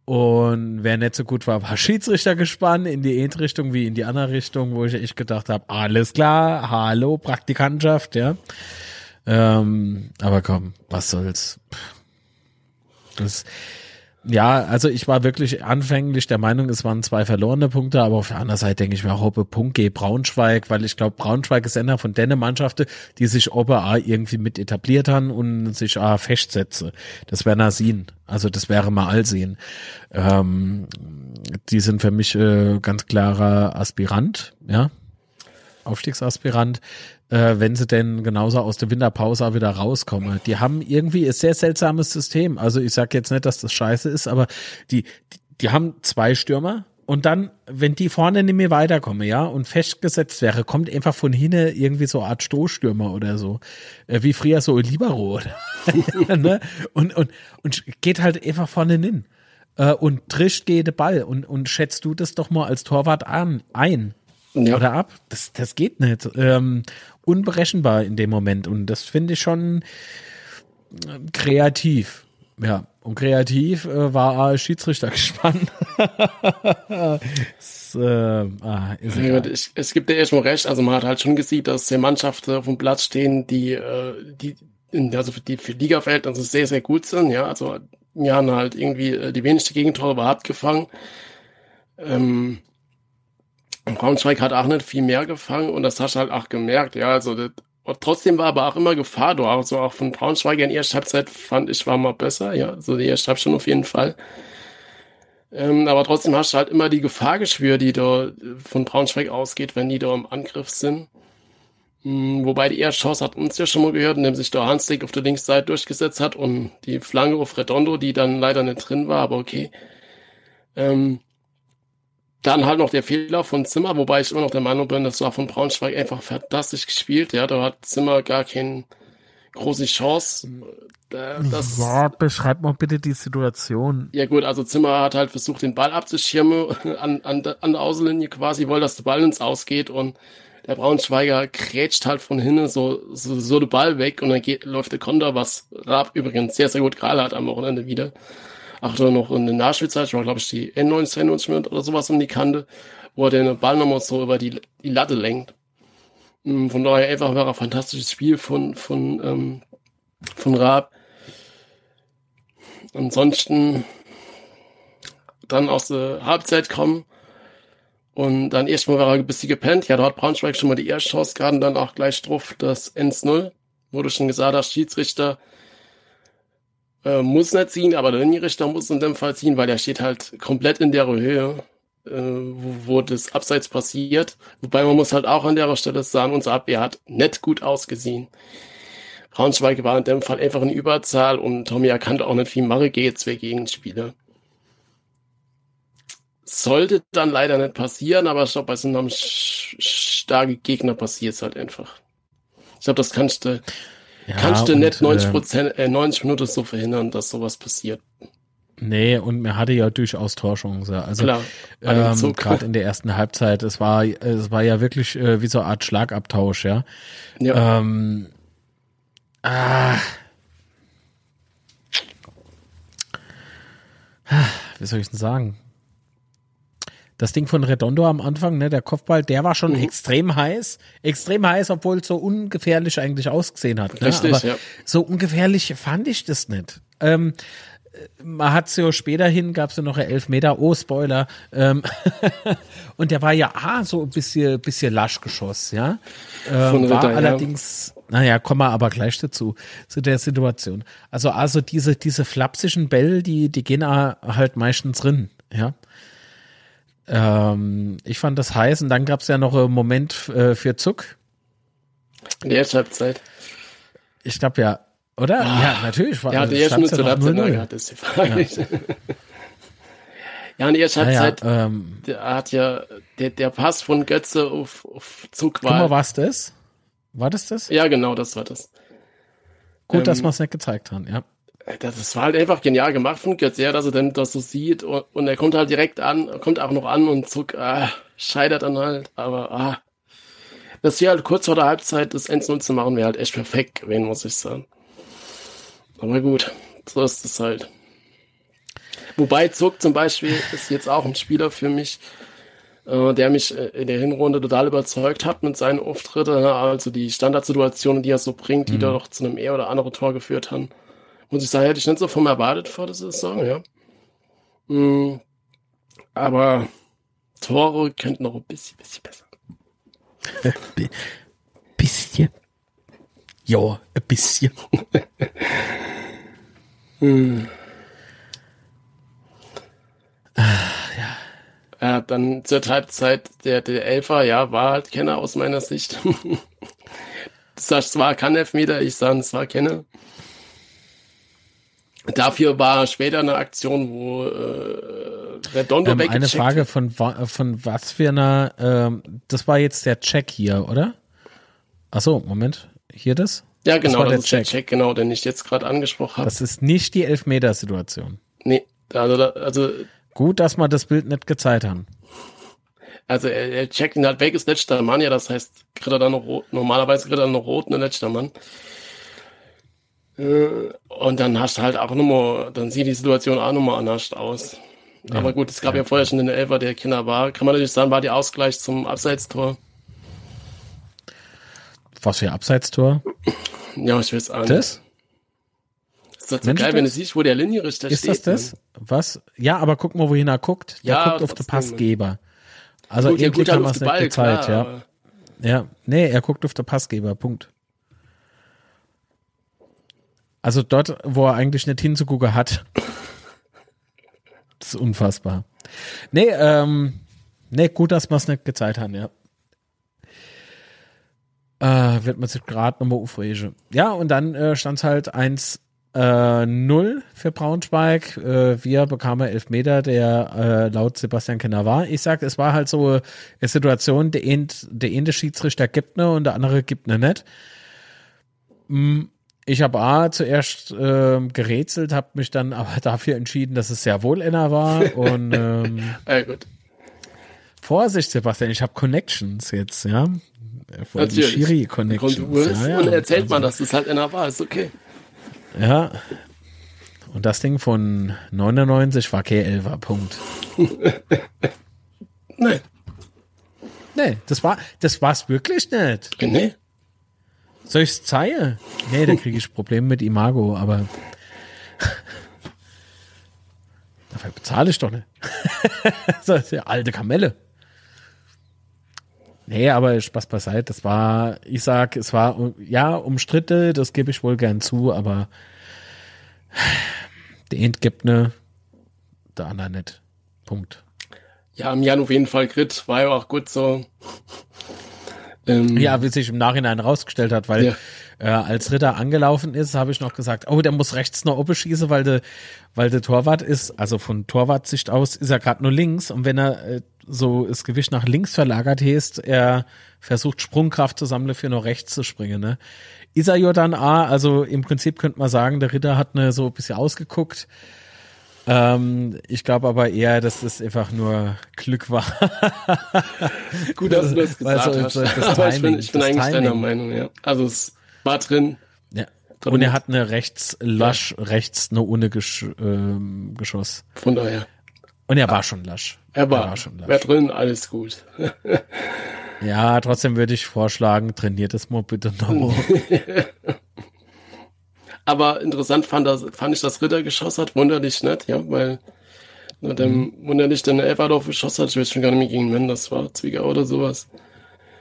Und wer nicht so gut war, war Schiedsrichter gespannt in die eine Richtung wie in die andere Richtung, wo ich echt gedacht habe, alles klar, hallo, Praktikantschaft, ja. Ähm, aber komm, was soll's. Das, ja, also ich war wirklich anfänglich der Meinung, es waren zwei verlorene Punkte, aber auf der anderen Seite denke ich mir auch, ob Punkt G Braunschweig, weil ich glaube, Braunschweig ist einer von den Mannschaften, die sich ober irgendwie mit etabliert haben und sich A festsetzen. Das wäre Nasin. Also das wäre mal Allsehen. Ähm, die sind für mich äh, ganz klarer Aspirant, ja. Aufstiegsaspirant äh, wenn sie denn genauso aus der Winterpause wieder rauskommen. Die haben irgendwie ein sehr seltsames System. Also ich sage jetzt nicht, dass das scheiße ist, aber die, die, die haben zwei Stürmer und dann, wenn die vorne nicht mehr weiterkommen, ja, und festgesetzt wäre, kommt einfach von hinten irgendwie so eine Art Stoßstürmer oder so, äh, wie früher so Libero. *laughs* ne? und, und, und geht halt einfach vorne hin äh, und trischt jede Ball und, und schätzt du das doch mal als Torwart an, ein ja. oder ab? Das, das geht nicht. Ähm, unberechenbar in dem Moment. Und das finde ich schon äh, kreativ. Ja, und kreativ äh, war Schiedsrichter *laughs* gespannt. es, äh, ah, ja, ich, es gibt ja erstmal recht, also man hat halt schon gesehen, dass die Mannschaften auf dem Platz stehen, die, äh, die, also für die für Liga-Verhältnisse sehr, sehr gut sind, ja, also wir haben halt irgendwie äh, die wenigste Gegentore überhaupt gefangen. Ähm, Braunschweig hat auch nicht viel mehr gefangen und das hast du halt auch gemerkt, ja, also das, trotzdem war aber auch immer Gefahr da, also auch von Braunschweig in erster Halbzeit fand ich war mal besser, ja, also die erste Halbzeit schon auf jeden Fall. Ähm, aber trotzdem hast du halt immer die Gefahr geschwür, die da von Braunschweig ausgeht, wenn die da im Angriff sind. Hm, wobei die erste Chance hat uns ja schon mal gehört, indem sich der Hanslik auf der Linksseite durchgesetzt hat und die Flanke auf Redondo, die dann leider nicht drin war, aber okay. Ähm, dann halt noch der Fehler von Zimmer, wobei ich immer noch der Meinung bin, das war von Braunschweig einfach fantastisch gespielt. Ja, da hat Zimmer gar keine große Chance. Das, ja, beschreib mal bitte die Situation. Ja gut, also Zimmer hat halt versucht, den Ball abzuschirmen *laughs* an, an, an der Außenlinie quasi, wollte, dass der Ball ins Ausgeht und der Braunschweiger krätscht halt von hinten so, so, so den Ball weg und dann geht, läuft der Konter, was Raab übrigens sehr, sehr gut gerade hat am Wochenende wieder. Ach, dann noch in der Nachspielzeit, war glaube ich die N19 Minuten oder sowas um die Kante, wo er den Ball nochmal so über die, die Latte lenkt. Hm, von daher einfach war ein fantastisches Spiel von, von, ähm, von Raab. Ansonsten dann aus der Halbzeit kommen und dann erstmal war er ein bisschen gepennt. Ja, da hat Braunschweig schon mal die erste Chance gehabt und dann auch gleich drauf das 1-0, wo du schon gesagt hast, Schiedsrichter äh, muss nicht ziehen, aber der Linienrichter muss in dem Fall ziehen, weil der steht halt komplett in der Höhe, äh, wo, wo das Abseits passiert. Wobei man muss halt auch an der Stelle sagen, unser Abwehr hat nicht gut ausgesehen. Braunschweig war in dem Fall einfach in Überzahl und Tommy erkannte auch nicht viel Mache geht zwei Gegenspieler. Sollte dann leider nicht passieren, aber ich glaube, bei so einem starken Gegner passiert es halt einfach. Ich glaube, das kannst du ja, Kannst du und, nicht 90 äh, Prozent, äh, 90 Minuten so verhindern, dass sowas passiert. Nee, und mir hatte ja durchaus Torchancen. Also Klar, ähm, gerade in der ersten Halbzeit, es war, es war ja wirklich äh, wie so eine Art Schlagabtausch, ja. ja. Ähm, ah, wie soll ich denn sagen? Das Ding von Redondo am Anfang, ne, der Kopfball, der war schon mhm. extrem heiß. Extrem heiß, obwohl es so ungefährlich eigentlich ausgesehen hat. Ne? Richtig, Aber ja. so ungefährlich fand ich das nicht. Ähm, man hat ja später hin, gab es ja noch elf Meter, oh Spoiler, ähm, *laughs* und der war ja ah, so ein bisschen, bisschen lasch geschoss, ja. Ähm, war Ritter, allerdings, ja. naja, kommen wir aber gleich dazu, zu der Situation. Also, also diese, diese flapsischen Bälle, die, die gehen halt meistens drin, ja. Ähm, ich fand das heiß und dann gab es ja noch einen Moment äh, für Zuck. In der Halbzeit. Ich glaube ja, oder? Oh, ja, natürlich. War, ja, der erste nur zur Halbzeit gehabt, ist die Frage. Ja. *laughs* ja, in der ersten Halbzeit, ja, ähm, der hat ja, der, der Pass von Götze auf, auf Zuck war. Guck mal, was das? War das das? Ja, genau, das war das. Gut, ähm, dass wir es nicht gezeigt haben, ja das war halt einfach genial gemacht von Götze, ja, dass er denn das so sieht und, und, er kommt halt direkt an, kommt auch noch an und zurück, ah, scheitert dann halt, aber ah, das hier halt kurz vor der Halbzeit das 1-0 zu machen, wäre halt echt perfekt gewesen, muss ich sagen. Aber gut, so ist es halt. Wobei Zuck zum Beispiel ist jetzt auch ein Spieler für mich, äh, der mich äh, in der Hinrunde total überzeugt hat mit seinen Auftritten. Ne? Also die Standardsituationen, die er so bringt, die mhm. da doch zu einem eher oder anderen Tor geführt haben. Muss ich sagen, hätte ich nicht so vom erwartet vor der Saison, ja. Mhm. Aber Tore könnten noch ein bisschen, bisschen besser. bisschen. Ja, ein bisschen. hm. *laughs* ja. Ja, dann zur Halbzeit der, der Elfer, ja, war halt Kenner aus meiner Sicht. *laughs* du sagst, es war kein Elfmeter, ich sage, es war Kenner. Dafür war später eine Aktion, wo äh, Redondo ähm, Eine Frage von, von was für einer, ähm, das war jetzt der Check hier, oder? Achso, Moment, hier das? Ja, genau, das, das ist Check. der Check, genau, den ich jetzt gerade angesprochen habe. Das ist nicht die Elfmeter-Situation. Nee, also, also Gut, dass wir das Bild nicht gezeigt haben. Also er, er checkt ihn halt weg, ist letzter Mann, ja, das heißt, kriegt er dann noch rot, normalerweise kriegt er noch rot, ne, letzter Mann. Äh, und dann hast du halt auch nochmal, dann sieht die Situation auch nochmal anders aus. Ja, Aber gut, es gab ja. ja vorher schon den Elfer, der Kinder war. Kann man natürlich sagen, war die Ausgleich zum Abseitstor. Was für Abseitstor? Ja, ich weiß auch nicht. Das? Ist das so Mensch, geil, wenn du siehst, wo der Linienrichter ist steht. Ist das das? Was? Ja, aber guck mal, wohin er guckt. Der ja, guckt auf den Passgeber. Also gut, irgendwie kann man es nicht gezeigt, ja. Ja, nee, er guckt auf den Passgeber, Punkt. Also dort, wo er eigentlich nicht hinzugucken hat. Das ist unfassbar. Nee, ähm, nee, gut, dass wir es nicht gezeigt haben, ja. Äh, wird man sich gerade nochmal aufregen. Ja, und dann äh, stand es halt 1 äh, 0 für Braunschweig. Äh, wir bekamen Elfmeter, der äh, laut Sebastian Kenner war. Ich sag, es war halt so eine Situation, der eine, der Schiedsrichter gibt ne und der andere gibt ne nicht. Mm, ich habe A zuerst äh, gerätselt, habe mich dann aber *laughs* dafür entschieden, dass es sehr wohl einer war. Und *laughs* ähm, ja, gut. Vorsicht, Sebastian, ich habe Connections jetzt, ja. Voll die Schiri-Connections. Ja, ja. Und erzählt also, man, dass es halt einer war, ist okay. Ja. Und das Ding von 99 war K11, Punkt. *laughs* nee. Nee, das war, das war's wirklich nicht. Nee. Soll ich's zeigen? Nee, da kriege ich Probleme mit Imago, aber *laughs* dafür bezahle ich doch nicht. *laughs* das ist ja alte Kamelle. Nee, aber Spaß beiseite. Das war, ich sag, es war, ja, umstritte, das gebe ich wohl gern zu, aber *sighs* der eine gibt ne, der andere nicht. Punkt. Ja, im Jan auf jeden Fall Grit, war ja auch gut so. Ähm, ja, wie sich im Nachhinein rausgestellt hat, weil ja. äh, als Ritter angelaufen ist, habe ich noch gesagt, oh, der muss rechts noch oben schießen, weil der, weil der Torwart ist, also von Torwartsicht aus ist er gerade nur links und wenn er äh, so das Gewicht nach links verlagert heißt, er versucht Sprungkraft zu sammeln für noch rechts zu springen. Ne? Ist er Jordan A, also im Prinzip könnte man sagen, der Ritter hat ne so ein bisschen ausgeguckt. Ähm, ich glaube aber eher, dass das einfach nur Glück war. *laughs* Gut, dass du das gesagt also, hast. Das aber ich bin, ich bin eigentlich Timing. deiner Meinung, ja. Also es war drin. Ja. Und er hat eine rechts lasch, ja. rechts eine ohne Gesch, ähm, Geschoss. Von daher. Und er war schon lasch. Er war, er war schon lasch. War drin, alles gut. ja, trotzdem würde ich vorschlagen, trainiert es mal bitte noch. *laughs* Aber interessant fand, das, fand ich, dass Ritter geschossen hat, wunderlich nicht, ja, weil na, dem mhm. wunderlich den Elferdorf geschossen hat. Ich weiß schon gar nicht mehr gegen wen das war, Zwiegau oder sowas.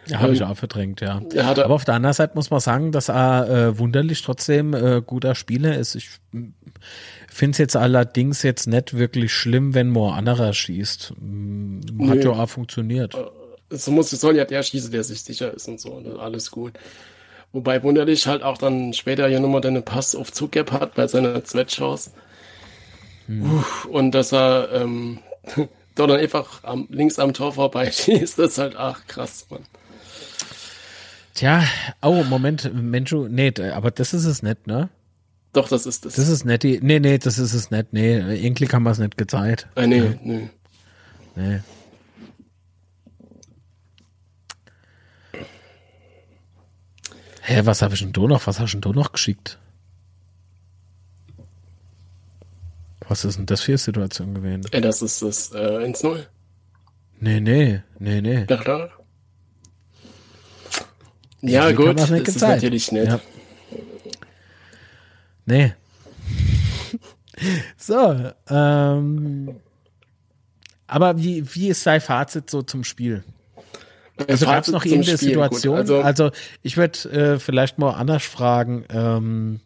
Ja, habe ich auch verdrängt, ja. Aber auf der anderen Seite muss man sagen, dass er äh, wunderlich trotzdem äh, guter Spieler ist. Ich finde es jetzt allerdings jetzt nicht wirklich schlimm, wenn Moore anderer schießt. Hat nee. ja auch funktioniert. Äh, so muss es soll ja der schießen, der sich sicher ist und so. Und ne, alles gut. Wobei wunderlich halt auch dann später ja nochmal den Pass auf Zugab hat bei seiner Zweitchance. Hm. Und dass er ähm, *laughs* dort dann einfach am, links am Tor vorbei schießt, *laughs* das ist halt, ach krass, Mann. Tja, oh, Moment, Mensch, nee, aber das ist es nicht, ne? Doch, das ist es. Das ist nett. Nee, nee, das ist es nicht. Nee, irgendwie haben wir es nicht gezeigt. Ah, nee, nee. Nee. Hä, was habe ich denn da noch? Was hast du denn da noch geschickt? Was ist denn das für eine Situation gewesen? Ey, das ist das äh, 1-0. Nee, nee, nee, nee. Ja, klar. Ja, Wie gut, das nicht ist natürlich nett. Ja. Nee. *laughs* so, ähm, aber wie, wie ist dein Fazit so zum Spiel? Also gab es noch irgendeine Spiel, Situation? also, also, ich würde äh, vielleicht mal anders fragen. Ähm,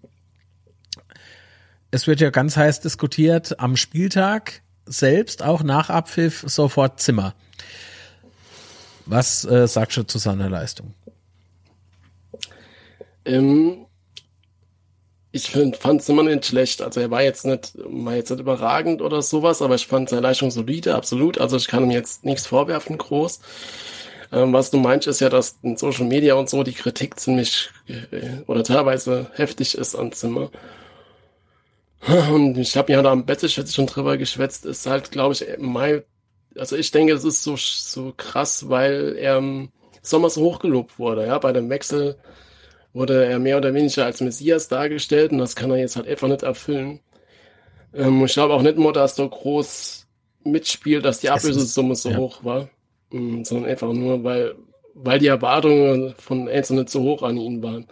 es wird ja ganz heiß diskutiert am Spieltag selbst, auch nach Abpfiff, sofort Zimmer. Was äh, sagst du zu seiner Leistung? ähm, ich fand es immer nicht schlecht. Also er war jetzt nicht, war jetzt nicht überragend oder sowas, aber ich fand seine Leistung solide, absolut. Also ich kann ihm jetzt nichts vorwerfen, groß. Ähm, was du meinst, ist ja, dass in Social Media und so die Kritik ziemlich äh, oder teilweise heftig ist an Zimmer. Und ich habe ja da am jetzt schon drüber geschwätzt, ist halt, glaube ich, mein, also ich denke, es ist so, so krass, weil er im Sommer so hochgelobt wurde, ja, bei dem Wechsel wurde er mehr oder weniger als Messias dargestellt und das kann er jetzt halt einfach nicht erfüllen. Ähm, ich glaube auch nicht nur, dass so groß mitspielt, dass die Ablösesumme so ja. hoch war, sondern einfach nur, weil, weil die Erwartungen von nicht so hoch an ihn waren.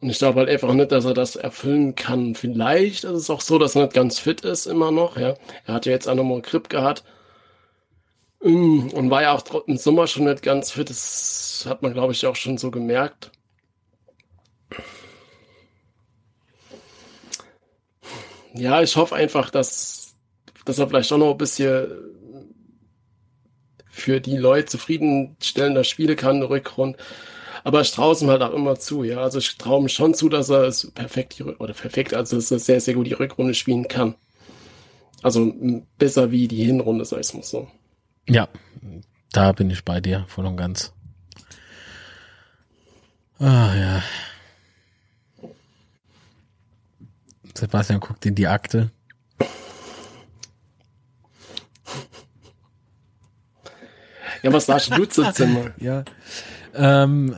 Und ich glaube halt einfach nicht, dass er das erfüllen kann. Vielleicht ist es auch so, dass er nicht ganz fit ist immer noch. Ja, er hat ja jetzt auch nochmal Grip gehabt. Mm, Und war ja auch im Sommer schon nicht ganz fit. Das hat man, glaube ich, auch schon so gemerkt. Ja, ich hoffe einfach, dass, dass er vielleicht auch noch ein bisschen für die Leute zufriedenstellender spielen kann, in der Rückrund. Aber ich traue es halt auch immer zu, ja. Also ich traue ihm schon zu, dass er es perfekt, oder perfekt, also dass er sehr, sehr gut die Rückrunde spielen kann. Also besser wie die Hinrunde, sag ich mal so. Ja, da bin ich bei dir, voll und ganz. Ah ja. Sebastian guckt in die Akte. Ja, was sagst du zu *laughs* Zimmer? Ja. Ähm,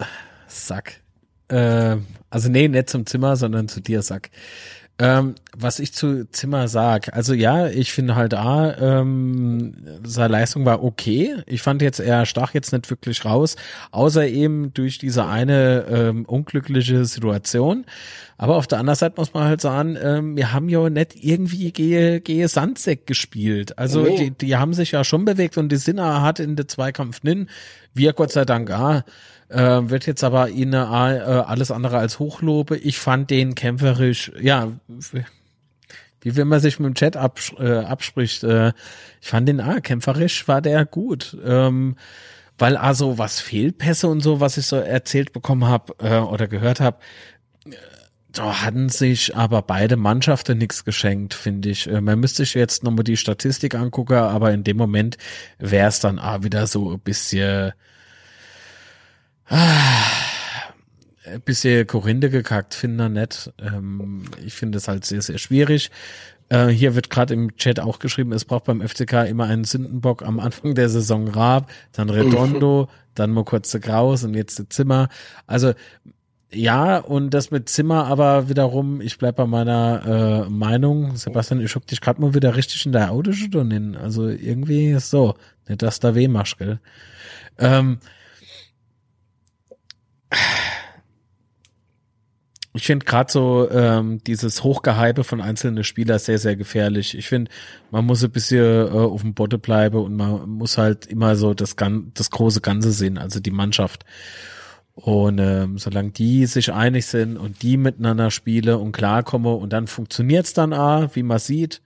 Sack. Ähm, also nee, nicht zum Zimmer, sondern zu dir, Sack. Ähm, was ich zu Zimmer sag, also ja, ich finde halt A, ähm, seine Leistung war okay. Ich fand jetzt, er stach jetzt nicht wirklich raus, außer eben durch diese eine ähm, unglückliche Situation. Aber auf der anderen Seite muss man halt sagen, ähm, wir haben ja nicht irgendwie gehe, gehe Sandsäck gespielt. Also Nee. die, die haben sich ja schon bewegt und die Sinner hat in der Zweikampf nin, wir Gott sei Dank ah, äh, wird jetzt aber ihnen äh, alles andere als hochlobe. Ich fand den kämpferisch, ja, wie wenn man sich mit dem Chat abs äh, abspricht, äh, ich fand den ah, kämpferisch war der gut. Ähm, weil also was Fehlpässe und so, was ich so erzählt bekommen habe äh, oder gehört habe, da hatten sich aber beide Mannschaften nichts geschenkt, finde ich. Äh, Man müsste sich jetzt nochmal die Statistik angucken, aber in dem Moment wäre es dann auch wieder so ein bisschen, ein bisschen Korinde gekackt, finde ich nett. Ähm, ich finde es halt sehr, sehr schwierig. Äh, hier wird gerade im Chat auch geschrieben, es braucht beim FCK immer einen Sündenbock am Anfang der Saison Raab, dann Redondo, dann mal kurze Graus und jetzt die Zimmer. Also ja, und das mit Zimmer aber wiederum, ich bleib bei meiner äh, Meinung, Sebastian, ich hab dich gerade mal wieder richtig in der Autostunde hin. Also irgendwie ist so, nicht dass da weh machst, gell? Ähm, ich finde gerade so ähm, dieses Hochgehype von einzelnen Spielern sehr, sehr gefährlich. Ich finde, man muss ein bisschen äh, auf dem Botte bleiben und man muss halt immer so das, Gan das große Ganze sehen, also die Mannschaft. Und ähm, solange die sich einig sind und die miteinander spielen und klarkommen und dann funktioniert's dann auch, wie man sieht.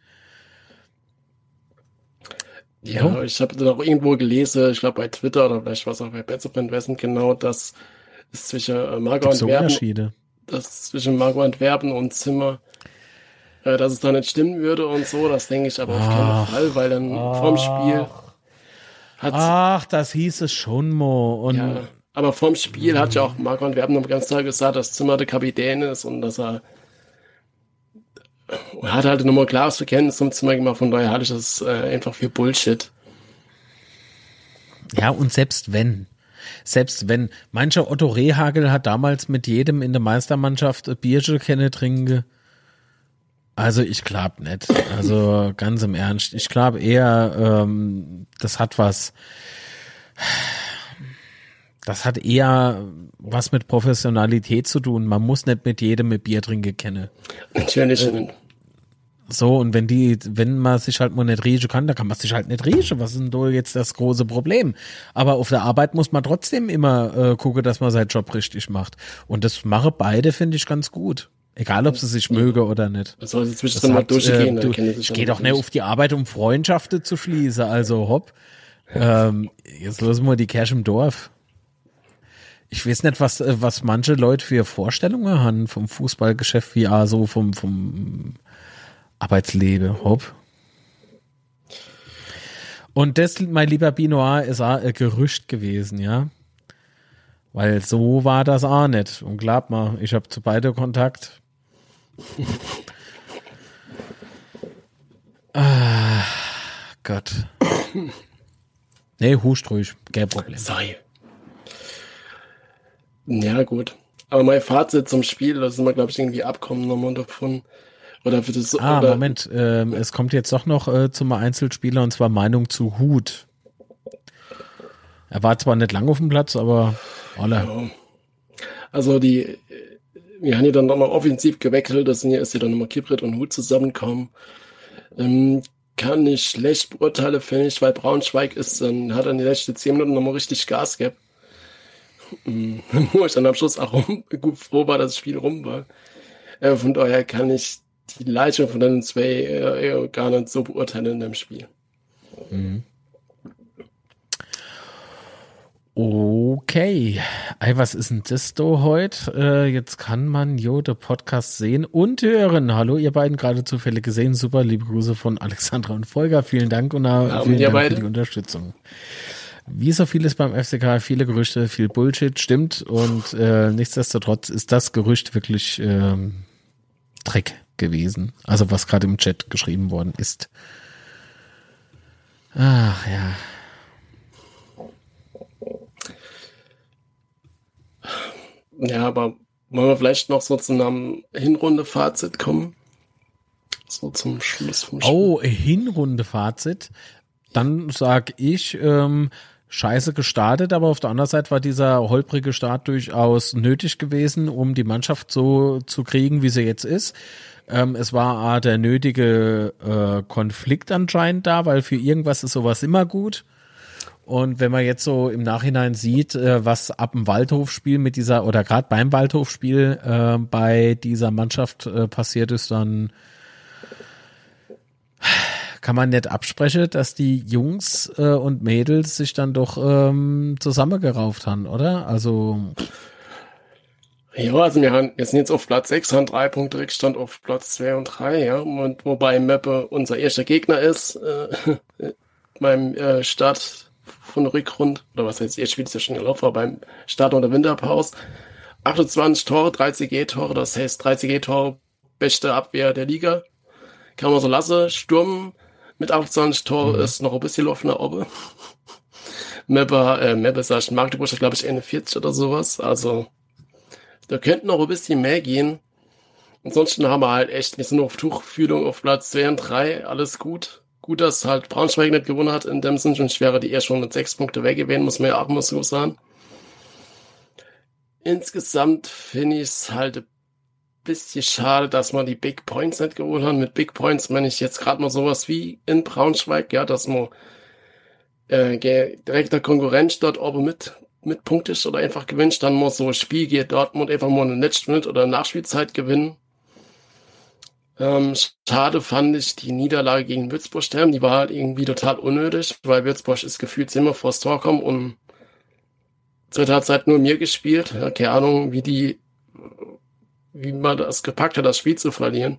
Ja, Ja. ich habe auch irgendwo gelesen, ich glaube bei Twitter oder vielleicht was auch bei Betzebrand Wessen genau, dass es zwischen äh, Marco Gibt's so Antwerpen, Unterschiede. dass zwischen Marco Antwerpen und Zimmer, äh, dass es da nicht stimmen würde und so, das denke ich aber auf keinen Ach. Fall, weil dann vorm Spiel hat Ach, das hieß es schon mal. Und ja, aber vorm Spiel hat ja auch Marco Antwerpen noch ganz klar gesagt, dass Zimmer der Kapitän ist und dass er er hat halt nochmal klares Bekenntnis zum Zimmer gemacht, von daher halte ich das äh, einfach für Bullshit. Ja, und selbst wenn, selbst wenn, mancher Otto Rehagel hat damals mit jedem in der Meistermannschaft Bierchen kenne trinke. Also ich glaube nicht. Also ganz im Ernst. Ich glaube eher, ähm, das hat was. Das hat eher was mit Professionalität zu tun. Man muss nicht mit jedem mit Bier trinken kennen. Natürlich. Äh, so, und wenn die, wenn man sich halt mal nicht riechen kann, dann kann man sich halt nicht riechen. Was ist denn da jetzt das große Problem? Aber auf der Arbeit muss man trotzdem immer äh, gucken, dass man seinen Job richtig macht. Und das mache beide, finde ich, ganz gut. Egal, ob sie sich ja. möge oder nicht. Das soll zwischendrin mal durchgehen. Äh, du, ich gehe doch nicht auf die Arbeit, um Freundschaften zu schließen. Also hopp. Ähm, jetzt losen wir die Cash im Dorf. Ich weiß nicht, was, äh, was manche Leute für Vorstellungen haben vom Fußballgeschäft, wie auch so vom, vom Arbeitsleben. Hopp. Und das, mein lieber Binoir, ist ein Gerücht gewesen, ja. Weil so war das auch nicht. Und glaub mal, ich habe zu beide Kontakt. *laughs* ah, Gott. Nee, huscht ruhig, kein Problem. Sei. Ja, gut. Aber mein Fazit zum Spiel, da sind wir, glaube ich, irgendwie abkommen nochmal davon. Oder wird es so, Ah, oder? Moment, ähm, es kommt jetzt doch noch äh, zum Einzelspieler und zwar Meinung zu Hut. Er war zwar nicht lang auf dem Platz, aber alle. Ja. Also die, wir haben ja dann nochmal offensiv gewechselt, das sind ja, ist ja dann nochmal Kibrit und Hut zusammenkommen. Ähm, kann ich schlecht beurteilen, finde ich, weil Braunschweig ist, dann hat er in die letzten zehn Minuten nochmal richtig Gas gehabt. *laughs* Wo ich dann am Schluss auch rum, gut froh war, dass das Spiel rum war. Äh, von daher kann ich die Leistung von den zwei äh, gar nicht so beurteilen in dem Spiel. Mhm. Okay. Ey, was ist denn das da heute? Äh, jetzt kann man jo den Podcast sehen und hören. Hallo, ihr beiden gerade zufällig gesehen. Super, liebe Grüße von Alexandra und Volker. Vielen Dank und ja, vielen Dank beide. für die Unterstützung. Wie so vieles beim FCK, viele Gerüchte, viel Bullshit, stimmt. Und äh, nichtsdestotrotz ist das Gerücht wirklich ähm, Dreck gewesen. Also was gerade im Chat geschrieben worden ist. Ach ja. Ja, aber wollen wir vielleicht noch so zu einem Hinrunde-Fazit kommen? So zum Schluss vom Spiel. Oh, Hinrunde-Fazit. Dann sag ich, ähm, scheiße gestartet, aber auf der anderen Seite war dieser holprige Start durchaus nötig gewesen, um die Mannschaft so zu kriegen, wie sie jetzt ist. Ähm, es war der nötige äh, Konflikt anscheinend da, weil für irgendwas ist sowas immer gut. Und wenn man jetzt so im Nachhinein sieht, äh, was ab dem Waldhofspiel mit dieser oder gerade beim Waldhofspiel äh, bei dieser Mannschaft äh, passiert ist, dann kann man nicht absprechen, dass die Jungs äh, und Mädels sich dann doch ähm, zusammengerauft haben, oder? Also ja, also wir, haben, wir sind jetzt auf Platz 6, haben drei Punkte Rückstand auf Platz 2 und 3, ja. Und wobei Meppe unser erster Gegner ist, äh, *laughs* beim äh, Start von Rückrund, oder was heißt, ihr Spiel ist ja schon gelaufen, beim Start unter Winterpause. 28 Tore, 30 G-Tore, das heißt 30 G-Tore, beste Abwehr der Liga. Kann man so lassen. Sturm mit 28 Tore mhm. ist noch ein bisschen offener Obe. Mapper, äh, Mapper sag ich, Magdeburg ist glaube ich 41 oder sowas. Also, da könnten noch ein bisschen mehr gehen. Ansonsten haben wir halt echt, wir sind auf Tuchfühlung auf Platz 2 und 3, alles gut. Gut, dass halt Braunschweig nicht gewonnen hat, in dem Sinne schon schwerer die erst schon mit sechs Punkte weg gewesen, muss man ja auch mal so sagen. Insgesamt finde ich es halt ein bisschen schade, dass man die Big Points nicht geholt hat. Mit Big Points meine ich jetzt gerade mal sowas wie in Braunschweig, ja, dass man äh, direkter Konkurrenz dort oben mit mit Punkt ist oder einfach gewünscht, dann muss so ein Spiel geht Dortmund einfach mal eine Netzschnitt oder Nachspielzeit gewinnen. Ähm, schade fand ich die Niederlage gegen Würzburg sterben. Die war halt irgendwie total unnötig, weil Würzburg ist gefühlt immer vors Tor kommen und zur Zeit nur mir gespielt. Ja, keine Ahnung, wie die wie man das gepackt hat, das Spiel zu verlieren.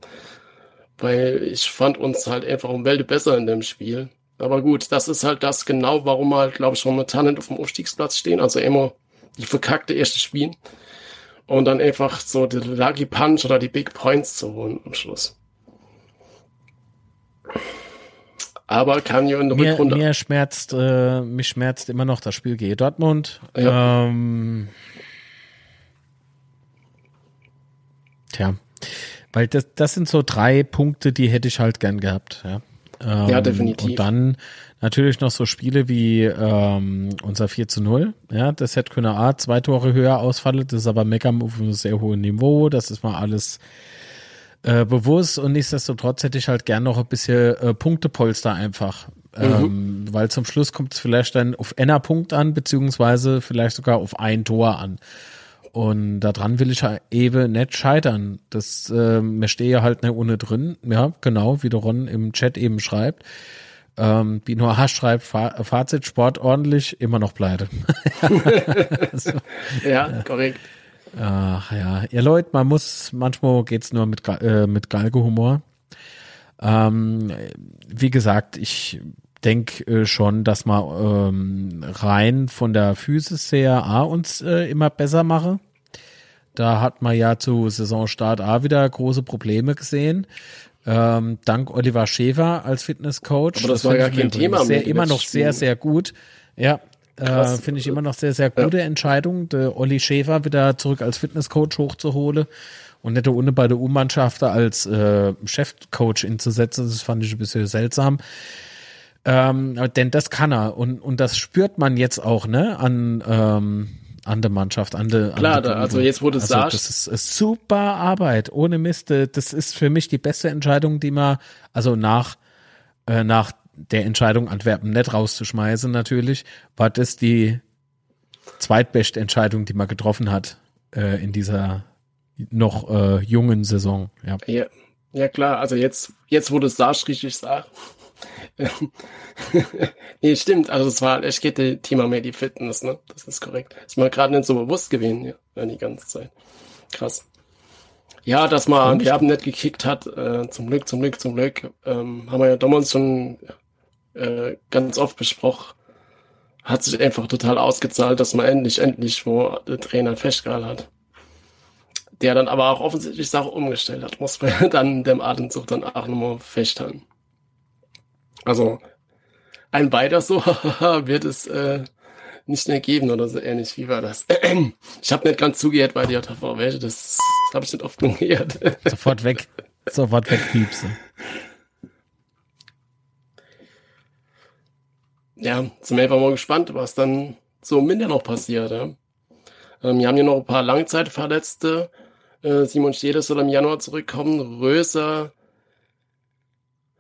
Weil ich fand uns halt einfach um Welt besser in dem Spiel. Aber gut, das ist halt das genau, warum wir halt, glaube ich, momentan nicht auf dem Aufstiegsplatz stehen. Also immer die verkackte erste Spiel. Und dann einfach so die Lucky Punch oder die Big Points zu holen am Schluss. Aber kann ja in der mir, Rückrunde. Mir schmerzt, äh, mich schmerzt immer noch das Spiel gegen Dortmund. Ja. Ähm, Tja, Weil das, das sind so drei Punkte, die hätte ich halt gern gehabt. Ja, ähm, ja definitiv. Und dann natürlich noch so Spiele wie ähm, unser 4 zu 0. Ja, das hätte können A, zwei Tore höher ausfallen. Das ist aber Mega auf einem sehr hohen Niveau. Das ist mal alles äh, bewusst. Und nichtsdestotrotz hätte ich halt gern noch ein bisschen äh, Punktepolster einfach. Mhm. Ähm, weil zum Schluss kommt es vielleicht dann auf einer Punkt an, beziehungsweise vielleicht sogar auf ein Tor an. Und daran will ich eben nicht scheitern. Das, äh, mir stehe halt nicht ohne drin. Ja, genau, wie der Ron im Chat eben schreibt. Ähm, Bino H. schreibt, Fazit, Sport ordentlich, immer noch pleite. so. *laughs* Ja, korrekt. Ach ja, ihr Leute, man muss, manchmal geht's nur mit, äh, mit Galgenhumor. Ähm, wie gesagt, ich denke äh, schon, dass man ähm, rein von der Physis her A uns äh, immer besser mache. Da hat man ja zu Saisonstart A wieder große Probleme gesehen. Ähm, dank Oliver Schäfer als Fitnesscoach. Aber das, das war ja kein Thema. Sehr, immer noch sehr, sehr gut. Ja, äh, finde ich immer noch sehr, sehr gute ja. Entscheidung, der Olli Schäfer wieder zurück als Fitnesscoach hochzuholen und nicht ohne bei der U-Mannschaft als äh, Chefcoach inzusetzen. Das fand ich ein bisschen seltsam. Ähm, denn das kann er und, und das spürt man jetzt auch, ne, an, ähm, an der Mannschaft, an der Klar, da, also jetzt wurde es also, Das ist, ist super Arbeit, ohne Mist. Das ist für mich die beste Entscheidung, die man, also nach, äh, nach der Entscheidung, Antwerpen nicht rauszuschmeißen, natürlich, war das die zweitbeste Entscheidung, die man getroffen hat äh, in dieser noch äh, jungen Saison. Ja. ja. Ja, klar, also jetzt, jetzt wo du es sagst, richtig *laughs* sag, nee, stimmt. Also es war echt geht das Thema mehr die Fitness, ne? Das ist korrekt. Ist mir gerade nicht so bewusst gewesen, ja, die ganze Zeit. Krass. Ja, dass man Antwerpen nicht gekickt hat, äh, zum Glück, zum Glück, zum Glück, ähm, haben wir ja damals schon äh, ganz oft besprochen. Hat sich einfach total ausgezahlt, dass man endlich, endlich, wo der Trainer festgehalten hat. Der dann aber auch offensichtlich Sache umgestellt hat, muss man *laughs* dann dem Atemzug dann auch nochmal festhalten. Also ein weiter so *laughs* wird es äh, nicht mehr geben oder so ähnlich. Wie war das? *clears throat* Ich habe nicht ganz zugehört bei der JV Welt, das, das habe ich nicht oft gehört. *laughs* Sofort weg. Sofort weg, Piepse. Ja, sind wir einfach mal gespannt, was dann so im Winter noch passiert. Ja? Ähm, wir haben hier noch ein paar Langzeitverletzte. Äh, Simon Stede soll im Januar zurückkommen. Röser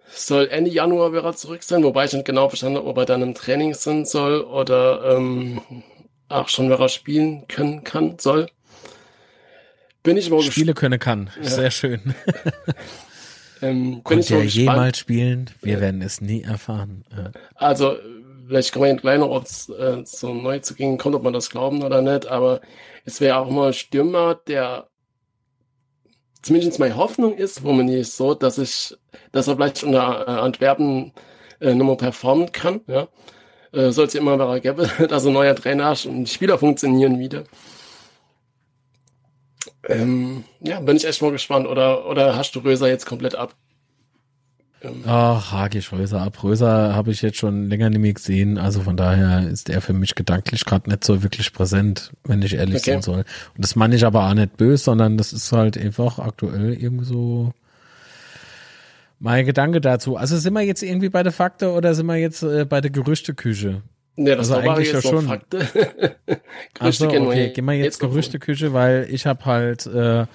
soll Ende Januar wieder zurück sein, wobei ich nicht genau verstanden habe, ob er dann im Training sein soll oder ähm, auch schon wieder spielen können kann, soll. Bin ich mal. Spiele können kann. Ja. Sehr schön. *laughs* ähm, ich er jemals spielen? Wir ja. werden es nie erfahren. Ja. Also, vielleicht kann man kleiner, ob es äh, so neu zu gehen kommt, ob man das glauben oder nicht, aber es wäre auch mal ein Stürmer, der zumindest meine Hoffnung ist, nicht so, dass ich, dass er vielleicht unter äh, Antwerpen äh, nochmal performen kann, ja. Äh, Soll es immer wieder geben, *laughs* dass ein neuer Trainer ist und die Spieler funktionieren wieder. Ähm, ja, bin ich echt mal gespannt. Oder, oder hast du Röser jetzt komplett ab, Ach, Hagi Schröser ab. Röser habe ich jetzt schon länger nicht mehr gesehen. Also von daher ist er für mich gedanklich gerade nicht so wirklich präsent, wenn ich ehrlich okay. sein soll. Und das meine ich aber auch nicht böse, sondern das ist halt einfach aktuell irgendwie so mein Gedanke dazu. Also sind wir jetzt irgendwie bei der Fakte oder sind wir jetzt äh, bei der Gerüchteküche? Ja, das also eigentlich ja schon. Fakte. *laughs* also, okay, gehen wir jetzt, jetzt Gerüchteküche, weil ich habe halt äh,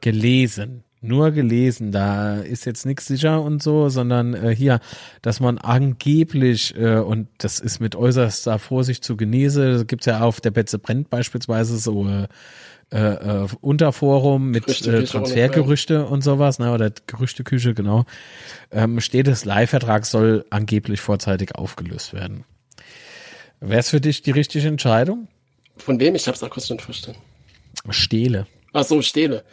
gelesen nur gelesen, da ist jetzt nichts sicher und so, sondern äh, hier, dass man angeblich, äh, und das ist mit äußerster Vorsicht zu genießen, gibt's ja auf der Betze brennt beispielsweise so äh, äh, Unterforum mit äh, Transfergerüchte und sowas, ne, oder Gerüchteküche, genau, ähm, steht das Leihvertrag soll angeblich vorzeitig aufgelöst werden. Wäre es für dich die richtige Entscheidung? Von wem? Ich hab's auch kurz nicht verstanden. Stehle. Ach so, Stehle.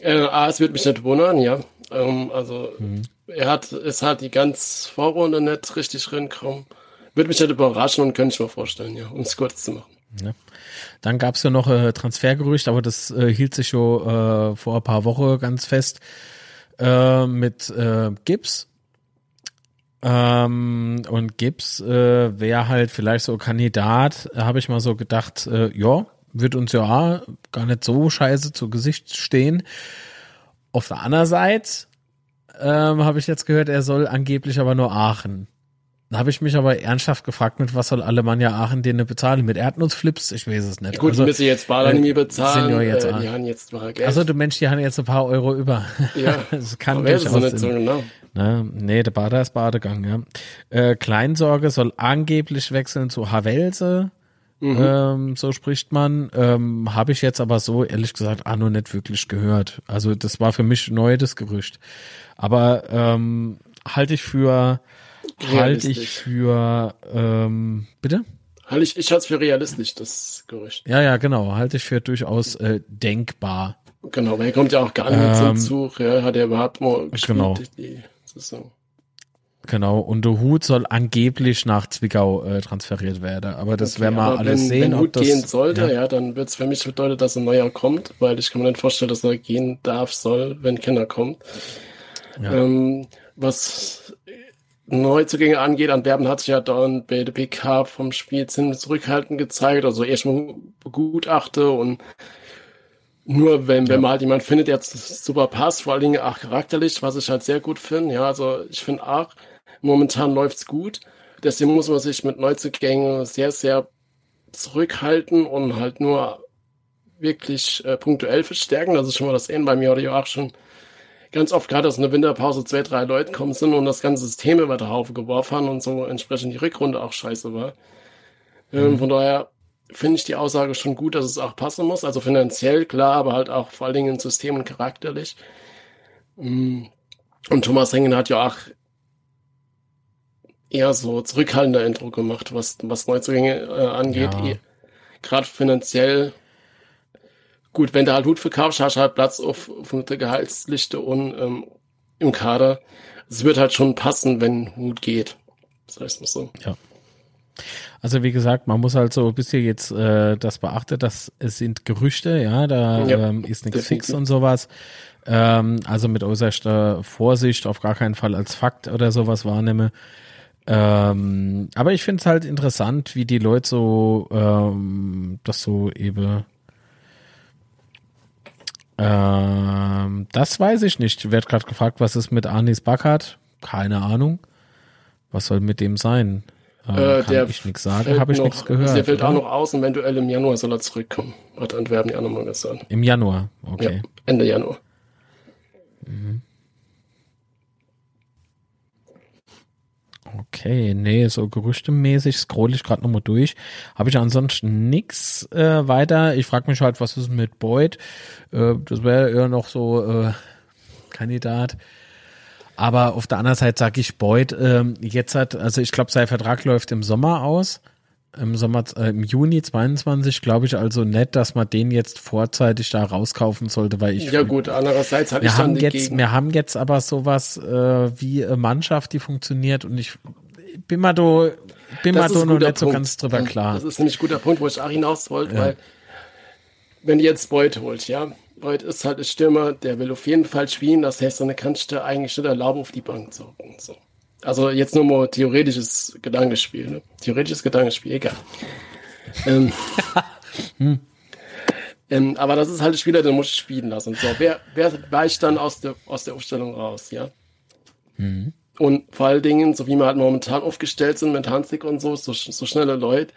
Äh, A, es wird mich nicht wundern, ja. Ähm, also mhm. er hat, es hat die ganz Vorrunde nicht richtig reinkommen. Würde mich nicht überraschen und könnte ich mir vorstellen, ja, um es kurz zu machen. Ja. Dann gab es ja noch äh, Transfergerücht, aber das äh, hielt sich schon äh, vor ein paar Wochen ganz fest äh, mit äh, Gibbs. Ähm, und Gibbs äh, wäre halt vielleicht so Kandidat, habe ich mal so gedacht, ja, wird uns ja gar nicht so scheiße zu Gesicht stehen. Auf der anderen Seite ähm, habe ich jetzt gehört, er soll angeblich aber nur Aachen. Da habe ich mich aber ernsthaft gefragt, mit was soll Alemannia Aachen denen bezahlen? Mit Erdnussflips? Ich weiß es nicht. Ja, gut, also, müssen jetzt Bader bezahlen. Senior jetzt äh, die haben jetzt mal Geld. Also du Mensch, die haben jetzt ein paar Euro über. Ja, *laughs* das kann durchaus so nicht so genau. Ne? Nee, der Bader ist Badegang, ja. Äh, Kleinsorge soll angeblich wechseln zu Havelse. Mhm. Ähm, so spricht man. Ähm, Habe ich jetzt aber so, ehrlich gesagt, auch noch nicht wirklich gehört. Also das war für mich neu, das Gerücht. Aber ähm, halte ich für halte ich für ähm, bitte? Halte ich, ich halte es für realistisch, das Gerücht. Ja, ja, genau. Halte ich für durchaus äh, denkbar. Genau, weil er kommt ja auch gar nicht ähm, zum Zug. Ja, hat er überhaupt mal gespielt, genau. die Saison. Genau, und der Hut soll angeblich nach Zwickau äh, transferiert werden. Aber das okay, werden wir alles wenn, sehen. Wenn Hut das, gehen sollte, ja, ja dann wird es für mich bedeuten, dass ein neuer kommt, weil ich kann mir nicht vorstellen, dass er gehen darf, soll, wenn Kinder kommt. Ja. Ähm, was Neuzugänge angeht, Antwerpen hat sich ja dann bei der PK vom Spiel ziemlich zurückhaltend gezeigt, also erstmal begutachte und nur wenn, wenn man halt jemand findet, der super passt, vor allen Dingen auch charakterlich, was ich halt sehr gut finde, ja, also ich finde auch, momentan läuft's gut, deswegen muss man sich mit Neuzugängen sehr, sehr zurückhalten und halt nur wirklich äh, punktuell verstärken, das ist schon mal das N bei mir oder ja auch schon ganz oft gerade aus einer Winterpause zwei, drei Leute kommen sind und das ganze System über den Haufen geworfen haben und so entsprechend die Rückrunde auch scheiße war. Ähm, mhm. von daher finde ich die Aussage schon gut, dass es auch passen muss. Also finanziell, klar, aber halt auch vor allen Dingen im System und charakterlich. Mm. Und Thomas Hengen hat ja auch eher so zurückhaltender Intro gemacht, was, was Neuzugänge äh, angeht. Ja. Eh, Gerade finanziell gut, wenn du halt Hut verkaufst, hast du halt Platz auf, auf der Gehaltsliste und ähm, im Kader. Es wird halt schon passen, wenn Hut geht. Das heißt mal so. Ja. Also wie gesagt, man muss halt so ein bisschen jetzt äh, das beachten, dass es sind Gerüchte, ja, da ja, ähm, ist nichts fix und sowas. Ähm, also mit äußerster Vorsicht auf gar keinen Fall als Fakt oder sowas wahrnehme. Ähm, aber ich finde es halt interessant, wie die Leute so ähm, das so eben ähm, das weiß ich nicht. Ich werde gerade gefragt, was ist mit Anis Backert? Keine Ahnung. Was soll mit dem sein? Äh, kann der ich nichts sagen, habe ich nichts gehört. Der fällt oder? auch noch aus und eventuell im Januar soll er zurückkommen. Hat Antwerpen ja nochmal gesagt. Im Januar, okay. Ja, Ende Januar. Mhm. Okay, nee, so gerüchtemäßig scroll ich gerade nochmal durch. Habe ich ansonsten nix äh, weiter. Ich frage mich halt, was ist mit Boyd? Äh, das wäre eher noch so äh, Kandidat. Aber auf der anderen Seite sage ich Boyd, ähm, jetzt hat, also ich glaube, sein Vertrag läuft im Sommer aus. Im Sommer, äh, im Juni 22 glaube ich also nicht, dass man den jetzt vorzeitig da rauskaufen sollte, weil ich. Ja gut, andererseits hatte ich dann haben jetzt, Wir haben jetzt aber sowas äh, wie eine Mannschaft, die funktioniert und ich bin mal do, bin das mal do noch nicht Punkt. so ganz drüber klar. Das ist nämlich ein guter Punkt, wo ich auch hinaus wollte, ja. weil wenn ihr jetzt Beut holt, ja, Beut ist halt ein Stürmer, der will auf jeden Fall spielen, das heißt, dann kannst du eigentlich nicht erlauben, auf die Bank zu hocken. So. Also jetzt nur mal theoretisches Gedankenspiel, ne? Theoretisches Gedankenspiel, egal. ähm, *laughs* hm. ähm, aber das ist halt ein Spieler, den muss ich spielen lassen. So, wer, wer weicht dann aus der, aus der Aufstellung raus, ja? Mhm. Und vor allen Dingen, so wie wir halt momentan aufgestellt sind mit Hanslik und so, so, so schnelle Leute,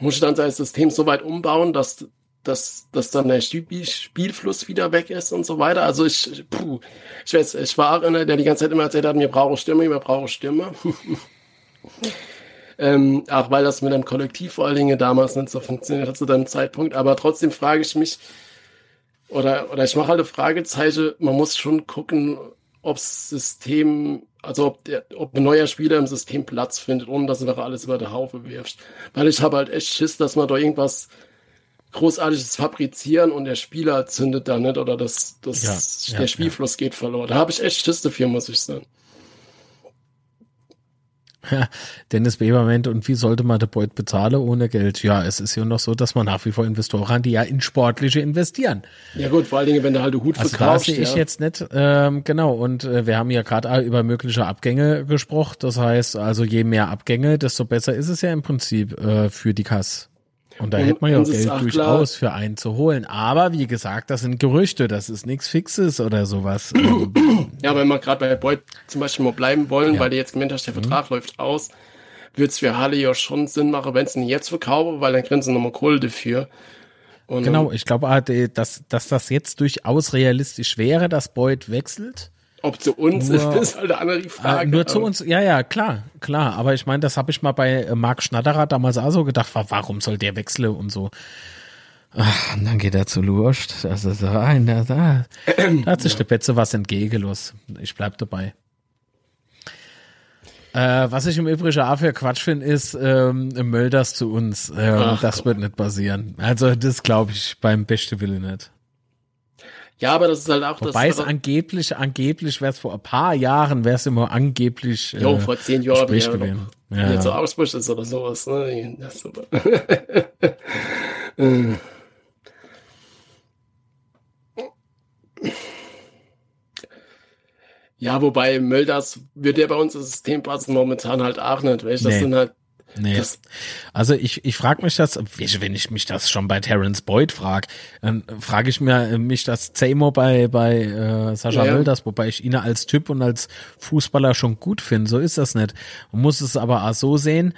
muss ich dann sein System so weit umbauen, dass, dass, dass dann der Spielfluss wieder weg ist und so weiter. Also ich, puh, ich weiß, ich war einer, der die ganze Zeit immer erzählt hat, mir brauche Stimme, mir brauche Stimme. *laughs* ähm, auch weil das mit einem Kollektiv vor allen Dingen damals nicht so funktioniert hat zu dem Zeitpunkt. Aber trotzdem frage ich mich, oder, oder ich mache halt eine Fragezeichen, man muss schon gucken, ob System, also ob, der, ob ein neuer Spieler im System Platz findet, ohne dass du da alles über die Haufe wirfst. Weil ich habe halt echt Schiss, dass man da irgendwas Großartiges fabrizieren und der Spieler zündet da nicht oder das, das, ja, der ja, Spielfluss geht verloren. Da habe ich echt Schiss dafür, muss ich sagen. Ja, Dennis Beberment und wie sollte man der Beut bezahlen ohne Geld? Ja, es ist ja noch so, dass man nach wie vor Investoren hat, die ja in sportliche investieren. Ja gut, vor allen Dingen, wenn du halt Hut also verkaufst. Das sehe ich ja. jetzt nicht, ähm, genau. Und äh, wir haben ja gerade über mögliche Abgänge gesprochen. Das heißt, also je mehr Abgänge, desto besser ist es ja im Prinzip äh, für die Kasse. Und da und hätte man ja auch Geld durchaus für einen zu holen. Aber wie gesagt, das sind Gerüchte, das ist nichts Fixes oder sowas. *clears throat* ja, wenn wir gerade bei Boyd zum Beispiel mal bleiben wollen, ja. weil der jetzt gemeint hat, der Vertrag mhm. läuft aus, würde es für Halle ja schon Sinn machen, wenn es ihn jetzt verkaufe, weil dann kriegen sie nochmal Kohle dafür. Und genau, ich glaube, dass, dass das jetzt durchaus realistisch wäre, dass Boyd wechselt. Ob zu uns nur, ist, halt eine andere Frage. Ah, nur zu uns, ja, ja, klar, klar. Aber ich meine, das habe ich mal bei äh, Marc Schnatterer damals auch so gedacht, warum soll der wechseln und so. Ach, und dann geht er zu Lurst. Also so, ein, da, da, da hat sich ja. der Betze was entgegenlos. Ich bleib dabei. Äh, was ich im Übrigen auch für Quatsch finde, ist ähm, Mölders zu uns. Ähm, das wird nicht passieren. Also das glaube ich beim besten Willen nicht. Ja, aber das ist halt auch Wobei das. Wobei es angeblich, angeblich wäre es vor ein paar Jahren, wäre es immer angeblich. Äh, jo, vor zehn Jahren ja, gewesen. Ja. Jetzt so Ausbruch ist oder sowas. Ne? Das ist super. *laughs* Ja, wobei Mölders wird ja bei uns das System passen momentan halt auch nicht, weißt? Das nee. sind halt Nee. Das also ich, ich frage mich das, wenn ich mich das schon bei Terence Boyd frage, dann frage ich mir, mich das Zemo bei, bei äh, Sascha ja. Mölders, wobei ich ihn als Typ und als Fußballer schon gut finde. So ist das nicht. Man muss es aber auch so sehen.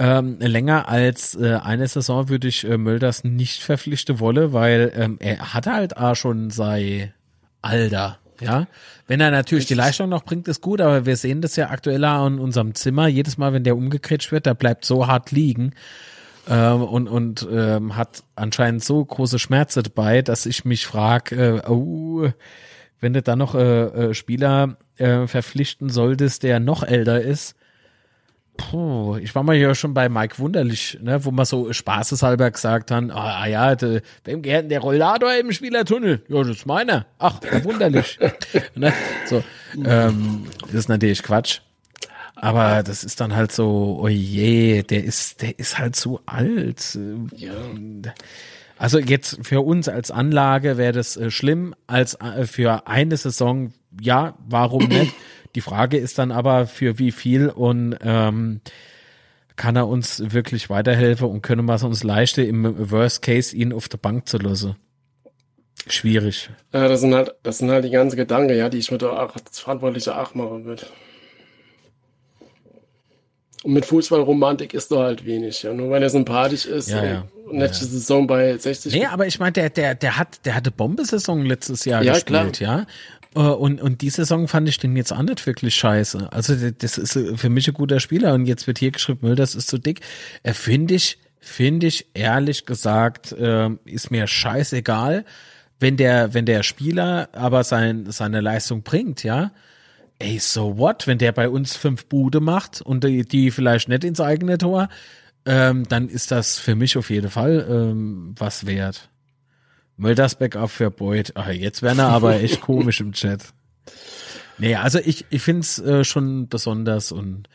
Ähm, länger als äh, eine Saison würde ich äh, Mölders nicht verpflichten wollen, weil ähm, er hat halt auch schon sei Alter. Ja, wenn er natürlich die Leistung noch bringt, ist gut, aber wir sehen das ja aktuell in unserem Zimmer. Jedes Mal, wenn der umgekretscht wird, der bleibt so hart liegen ähm, und, und ähm, hat anscheinend so große Schmerzen dabei, dass ich mich frage, äh, oh, wenn du da noch äh, äh, Spieler äh, verpflichten solltest, der noch älter ist, Puh, ich war mal ja schon bei Mike Wunderlich, ne, wo man so spaßeshalber gesagt hat, ah, ah ja, de, wem gehört denn der Rollator im Spielertunnel? Ja, das ist meiner. Ach, Wunderlich. *laughs* ne, so, ähm, das ist natürlich Quatsch. Aber das ist dann halt so, oh je, der ist, der ist halt zu alt. Ja. Also jetzt für uns als Anlage wäre das äh, schlimm, als äh, für eine Saison, ja, warum nicht? *coughs* Die Frage ist dann aber, für wie viel und ähm, kann er uns wirklich weiterhelfen und können wir es uns leisten, im Worst Case ihn auf der Bank zu lassen? Schwierig. Ja, das sind halt, das sind halt die ganzen Gedanken, ja, die ich mit der als Verantwortliche auch machen würde. Und mit Fußballromantik ist da halt wenig, ja. Nur weil er sympathisch ist ja, ja. und letzte ja, Saison bei 60. Nee, aber ich meine, der, der, der hat, der hatte Bombesaison letztes Jahr ja, gespielt, klar. ja. Äh, und, und die Saison fand ich den jetzt auch nicht wirklich scheiße. Also das ist für mich ein guter Spieler und jetzt wird hier geschrieben, Müll, das ist zu dick. Er finde ich, finde ich ehrlich gesagt, äh, ist mir scheißegal, wenn der, wenn der Spieler aber sein, seine Leistung bringt, ja. Ey, so what? Wenn der bei uns fünf Bude macht und die, die vielleicht nicht ins eigene Tor, ähm, dann ist das für mich auf jeden Fall ähm, was wert. Mölders Backup für Boyd. Ach, jetzt wäre er aber echt *laughs* komisch im Chat. Nee, also ich, ich finde es äh, schon besonders und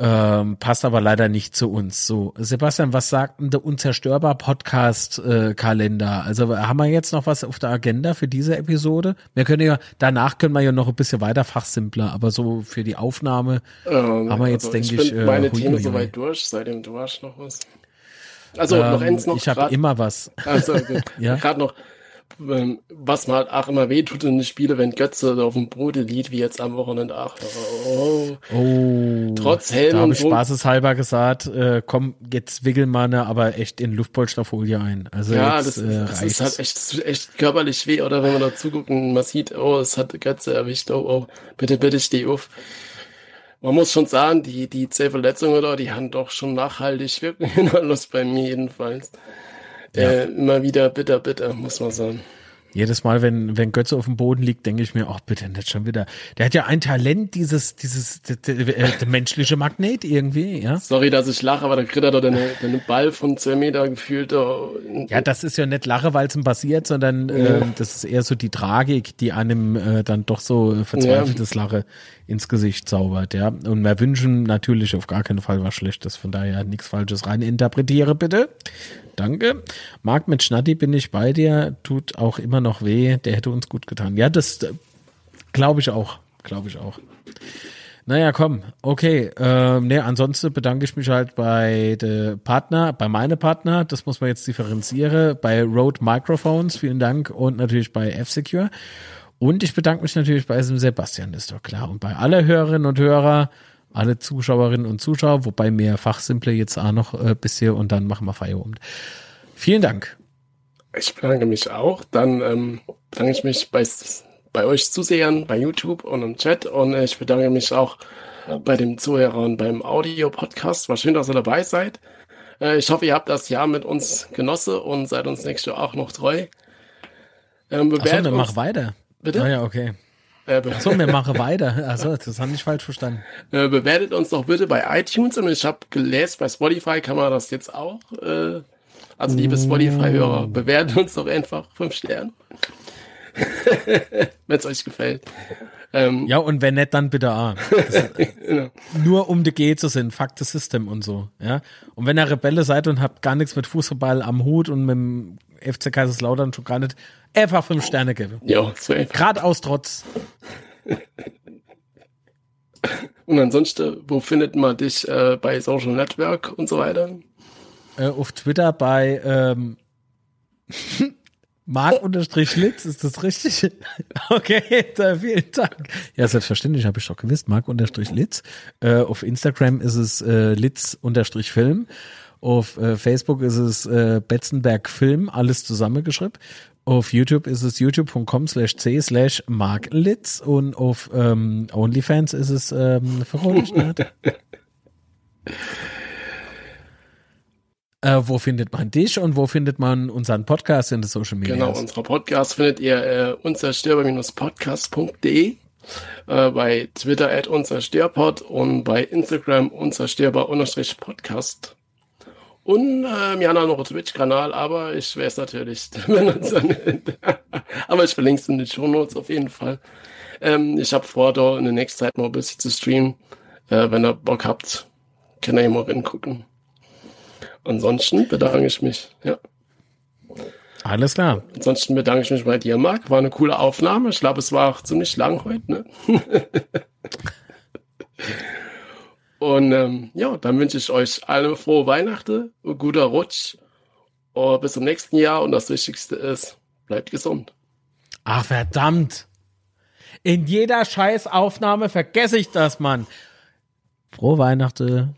ähm, passt aber leider nicht zu uns. So, Sebastian, was sagt denn der Unzerstörbar Podcast äh, Kalender? Also haben wir jetzt noch was auf der Agenda für diese Episode? Wir können ja, danach können wir ja noch ein bisschen weiter fachsimpler, aber so für die Aufnahme ähm, haben wir jetzt, also denke ich, ich äh, meine Themen soweit durch, seitdem du hast noch was. Also ähm, noch eins noch. Ich habe immer was. Also *laughs* ja? gerade noch, ähm, was mal halt auch immer weh tut in den Spiele, wenn Götze auf dem Boden liegt, wie jetzt am Wochenende auch. Oh, oh trotz Helm. Da habe ich spaßeshalber gesagt, äh, komm, jetzt wickel mal ne, aber echt in Luftpolsterfolie ein. Also ja, jetzt, das, äh, das ist halt echt, echt körperlich weh, oder wenn man da zuguckt und man sieht, oh, es hat Götze erwischt, oh, oh, bitte, bitte steh auf man muss schon sagen, die, die zehn Verletzungen da, die haben doch schon nachhaltig Wirkungen Lust bei mir jedenfalls. Ja. Äh, immer wieder bitter, bitter, muss man sagen. Jedes Mal, wenn, wenn Götze auf dem Boden liegt, denke ich mir, ach bitte nicht schon wieder. Der hat ja ein Talent, dieses, dieses, der, äh, der menschliche Magnet irgendwie, ja. Sorry, dass ich lache, aber da kriegt er doch den, den Ball von zwei Meter gefühlt. Ja, das ist ja nicht Lache, weil es ihm passiert, sondern äh, das ist eher so die Tragik, die einem äh, dann doch so verzweifeltes ja. Lache ins Gesicht zaubert, ja. Und wir wünschen natürlich auf gar keinen Fall was Schlechtes, von daher nichts Falsches rein interpretiere, bitte. Danke. Marc mit Schnatti bin ich bei dir, tut auch immer noch weh, der hätte uns gut getan. Ja, das äh, glaube ich auch, glaube ich auch. Naja, komm, okay. Ähm, nee, ansonsten bedanke ich mich halt bei der Partner, bei meine Partner, das muss man jetzt differenzieren, bei Rode Microphones, vielen Dank, und natürlich bei F-Secure. Und ich bedanke mich natürlich bei diesem Sebastian, ist doch klar. Und bei alle Hörerinnen und Hörer, alle Zuschauerinnen und Zuschauer, wobei mehr Fachsimple jetzt auch noch äh, bis hier und dann machen wir Feierabend. Vielen Dank. Ich bedanke mich auch. Dann ähm, bedanke ich mich bei bei euch Zusehern, bei YouTube und im Chat. Und ich bedanke mich auch bei den Zuhörern beim Audio-Podcast. War schön, dass ihr dabei seid. Äh, ich hoffe, ihr habt das Jahr mit uns genossen und seid uns nächstes Jahr auch noch treu. Ähm, Achso, dann mach weiter. Bitte? Ah ja, okay. Äh, Achso, wir machen weiter. Also, das habe ich falsch verstanden. Äh, bewertet uns doch bitte bei iTunes und ich habe gelesen, bei Spotify kann man das jetzt auch. Äh, also, liebe Spotify-Hörer, bewertet uns doch einfach fünf Sterne. *laughs* wenn es euch gefällt. Ähm, ja, und wenn nicht, dann bitte A. *laughs* genau. Nur um die G zu sind, Fuck the System und so. Ja? Und wenn ihr Rebelle seid und habt gar nichts mit Fußball am Hut und mit dem FC Kaiserslautern schon gar nicht, einfach fünf Sterne geben. Ja, Gerade aus Trotz. *laughs* Und ansonsten, wo findet man dich äh, bei Social Network und so weiter? Äh, auf Twitter bei ähm, *laughs* Mark-Litz, ist das richtig? *laughs* Okay, da, vielen Dank. Ja, selbstverständlich, habe ich doch gewusst. Mark-Litz. Äh, auf Instagram ist es äh, Litz-Film. Auf äh, Facebook ist es äh, Betzenberg Film, alles zusammengeschrieben. Auf YouTube ist es youtube.com slash c slash marklitz und auf ähm, OnlyFans ist es ähm, verrückt. *laughs* Äh, wo findet man dich und wo findet man unseren Podcast in den Social Media? Genau, unseren Podcast findet ihr äh, unzerstörbar-podcast.de, äh, bei Twitter at unzerstörpod und bei Instagram unzerstörbar-podcast. Und äh, Jana noch einen Twitch-Kanal, aber ich wäre es natürlich, *laughs* wenn uns dann, aber ich verlinke es in den Show Notes auf jeden Fall. Ähm, ich habe vor, da in der nächsten Zeit mal ein bisschen zu streamen. Äh, wenn ihr Bock habt, könnt ihr hier mal gucken. Ansonsten bedanke ich mich. Ja. Alles klar. Ansonsten bedanke ich mich bei dir, Marc. War eine coole Aufnahme. Ich glaube, es war auch ziemlich lang heute. Ne? *laughs* Und ähm, ja, dann wünsche ich euch alle frohe Weihnachten, guter Rutsch. Oh, bis zum nächsten Jahr. Und das Wichtigste ist, bleibt gesund. Ach, verdammt. In jeder Scheißaufnahme vergesse ich das, Mann. Frohe Weihnachten,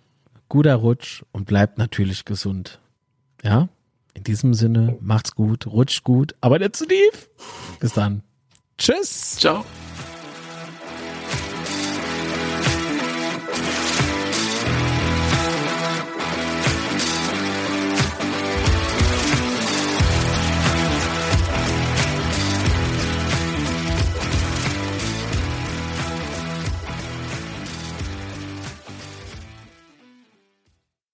guter Rutsch und bleibt natürlich gesund. Ja? In diesem Sinne, macht's gut, rutscht gut, aber nicht zu tief. Bis dann. Tschüss. Ciao.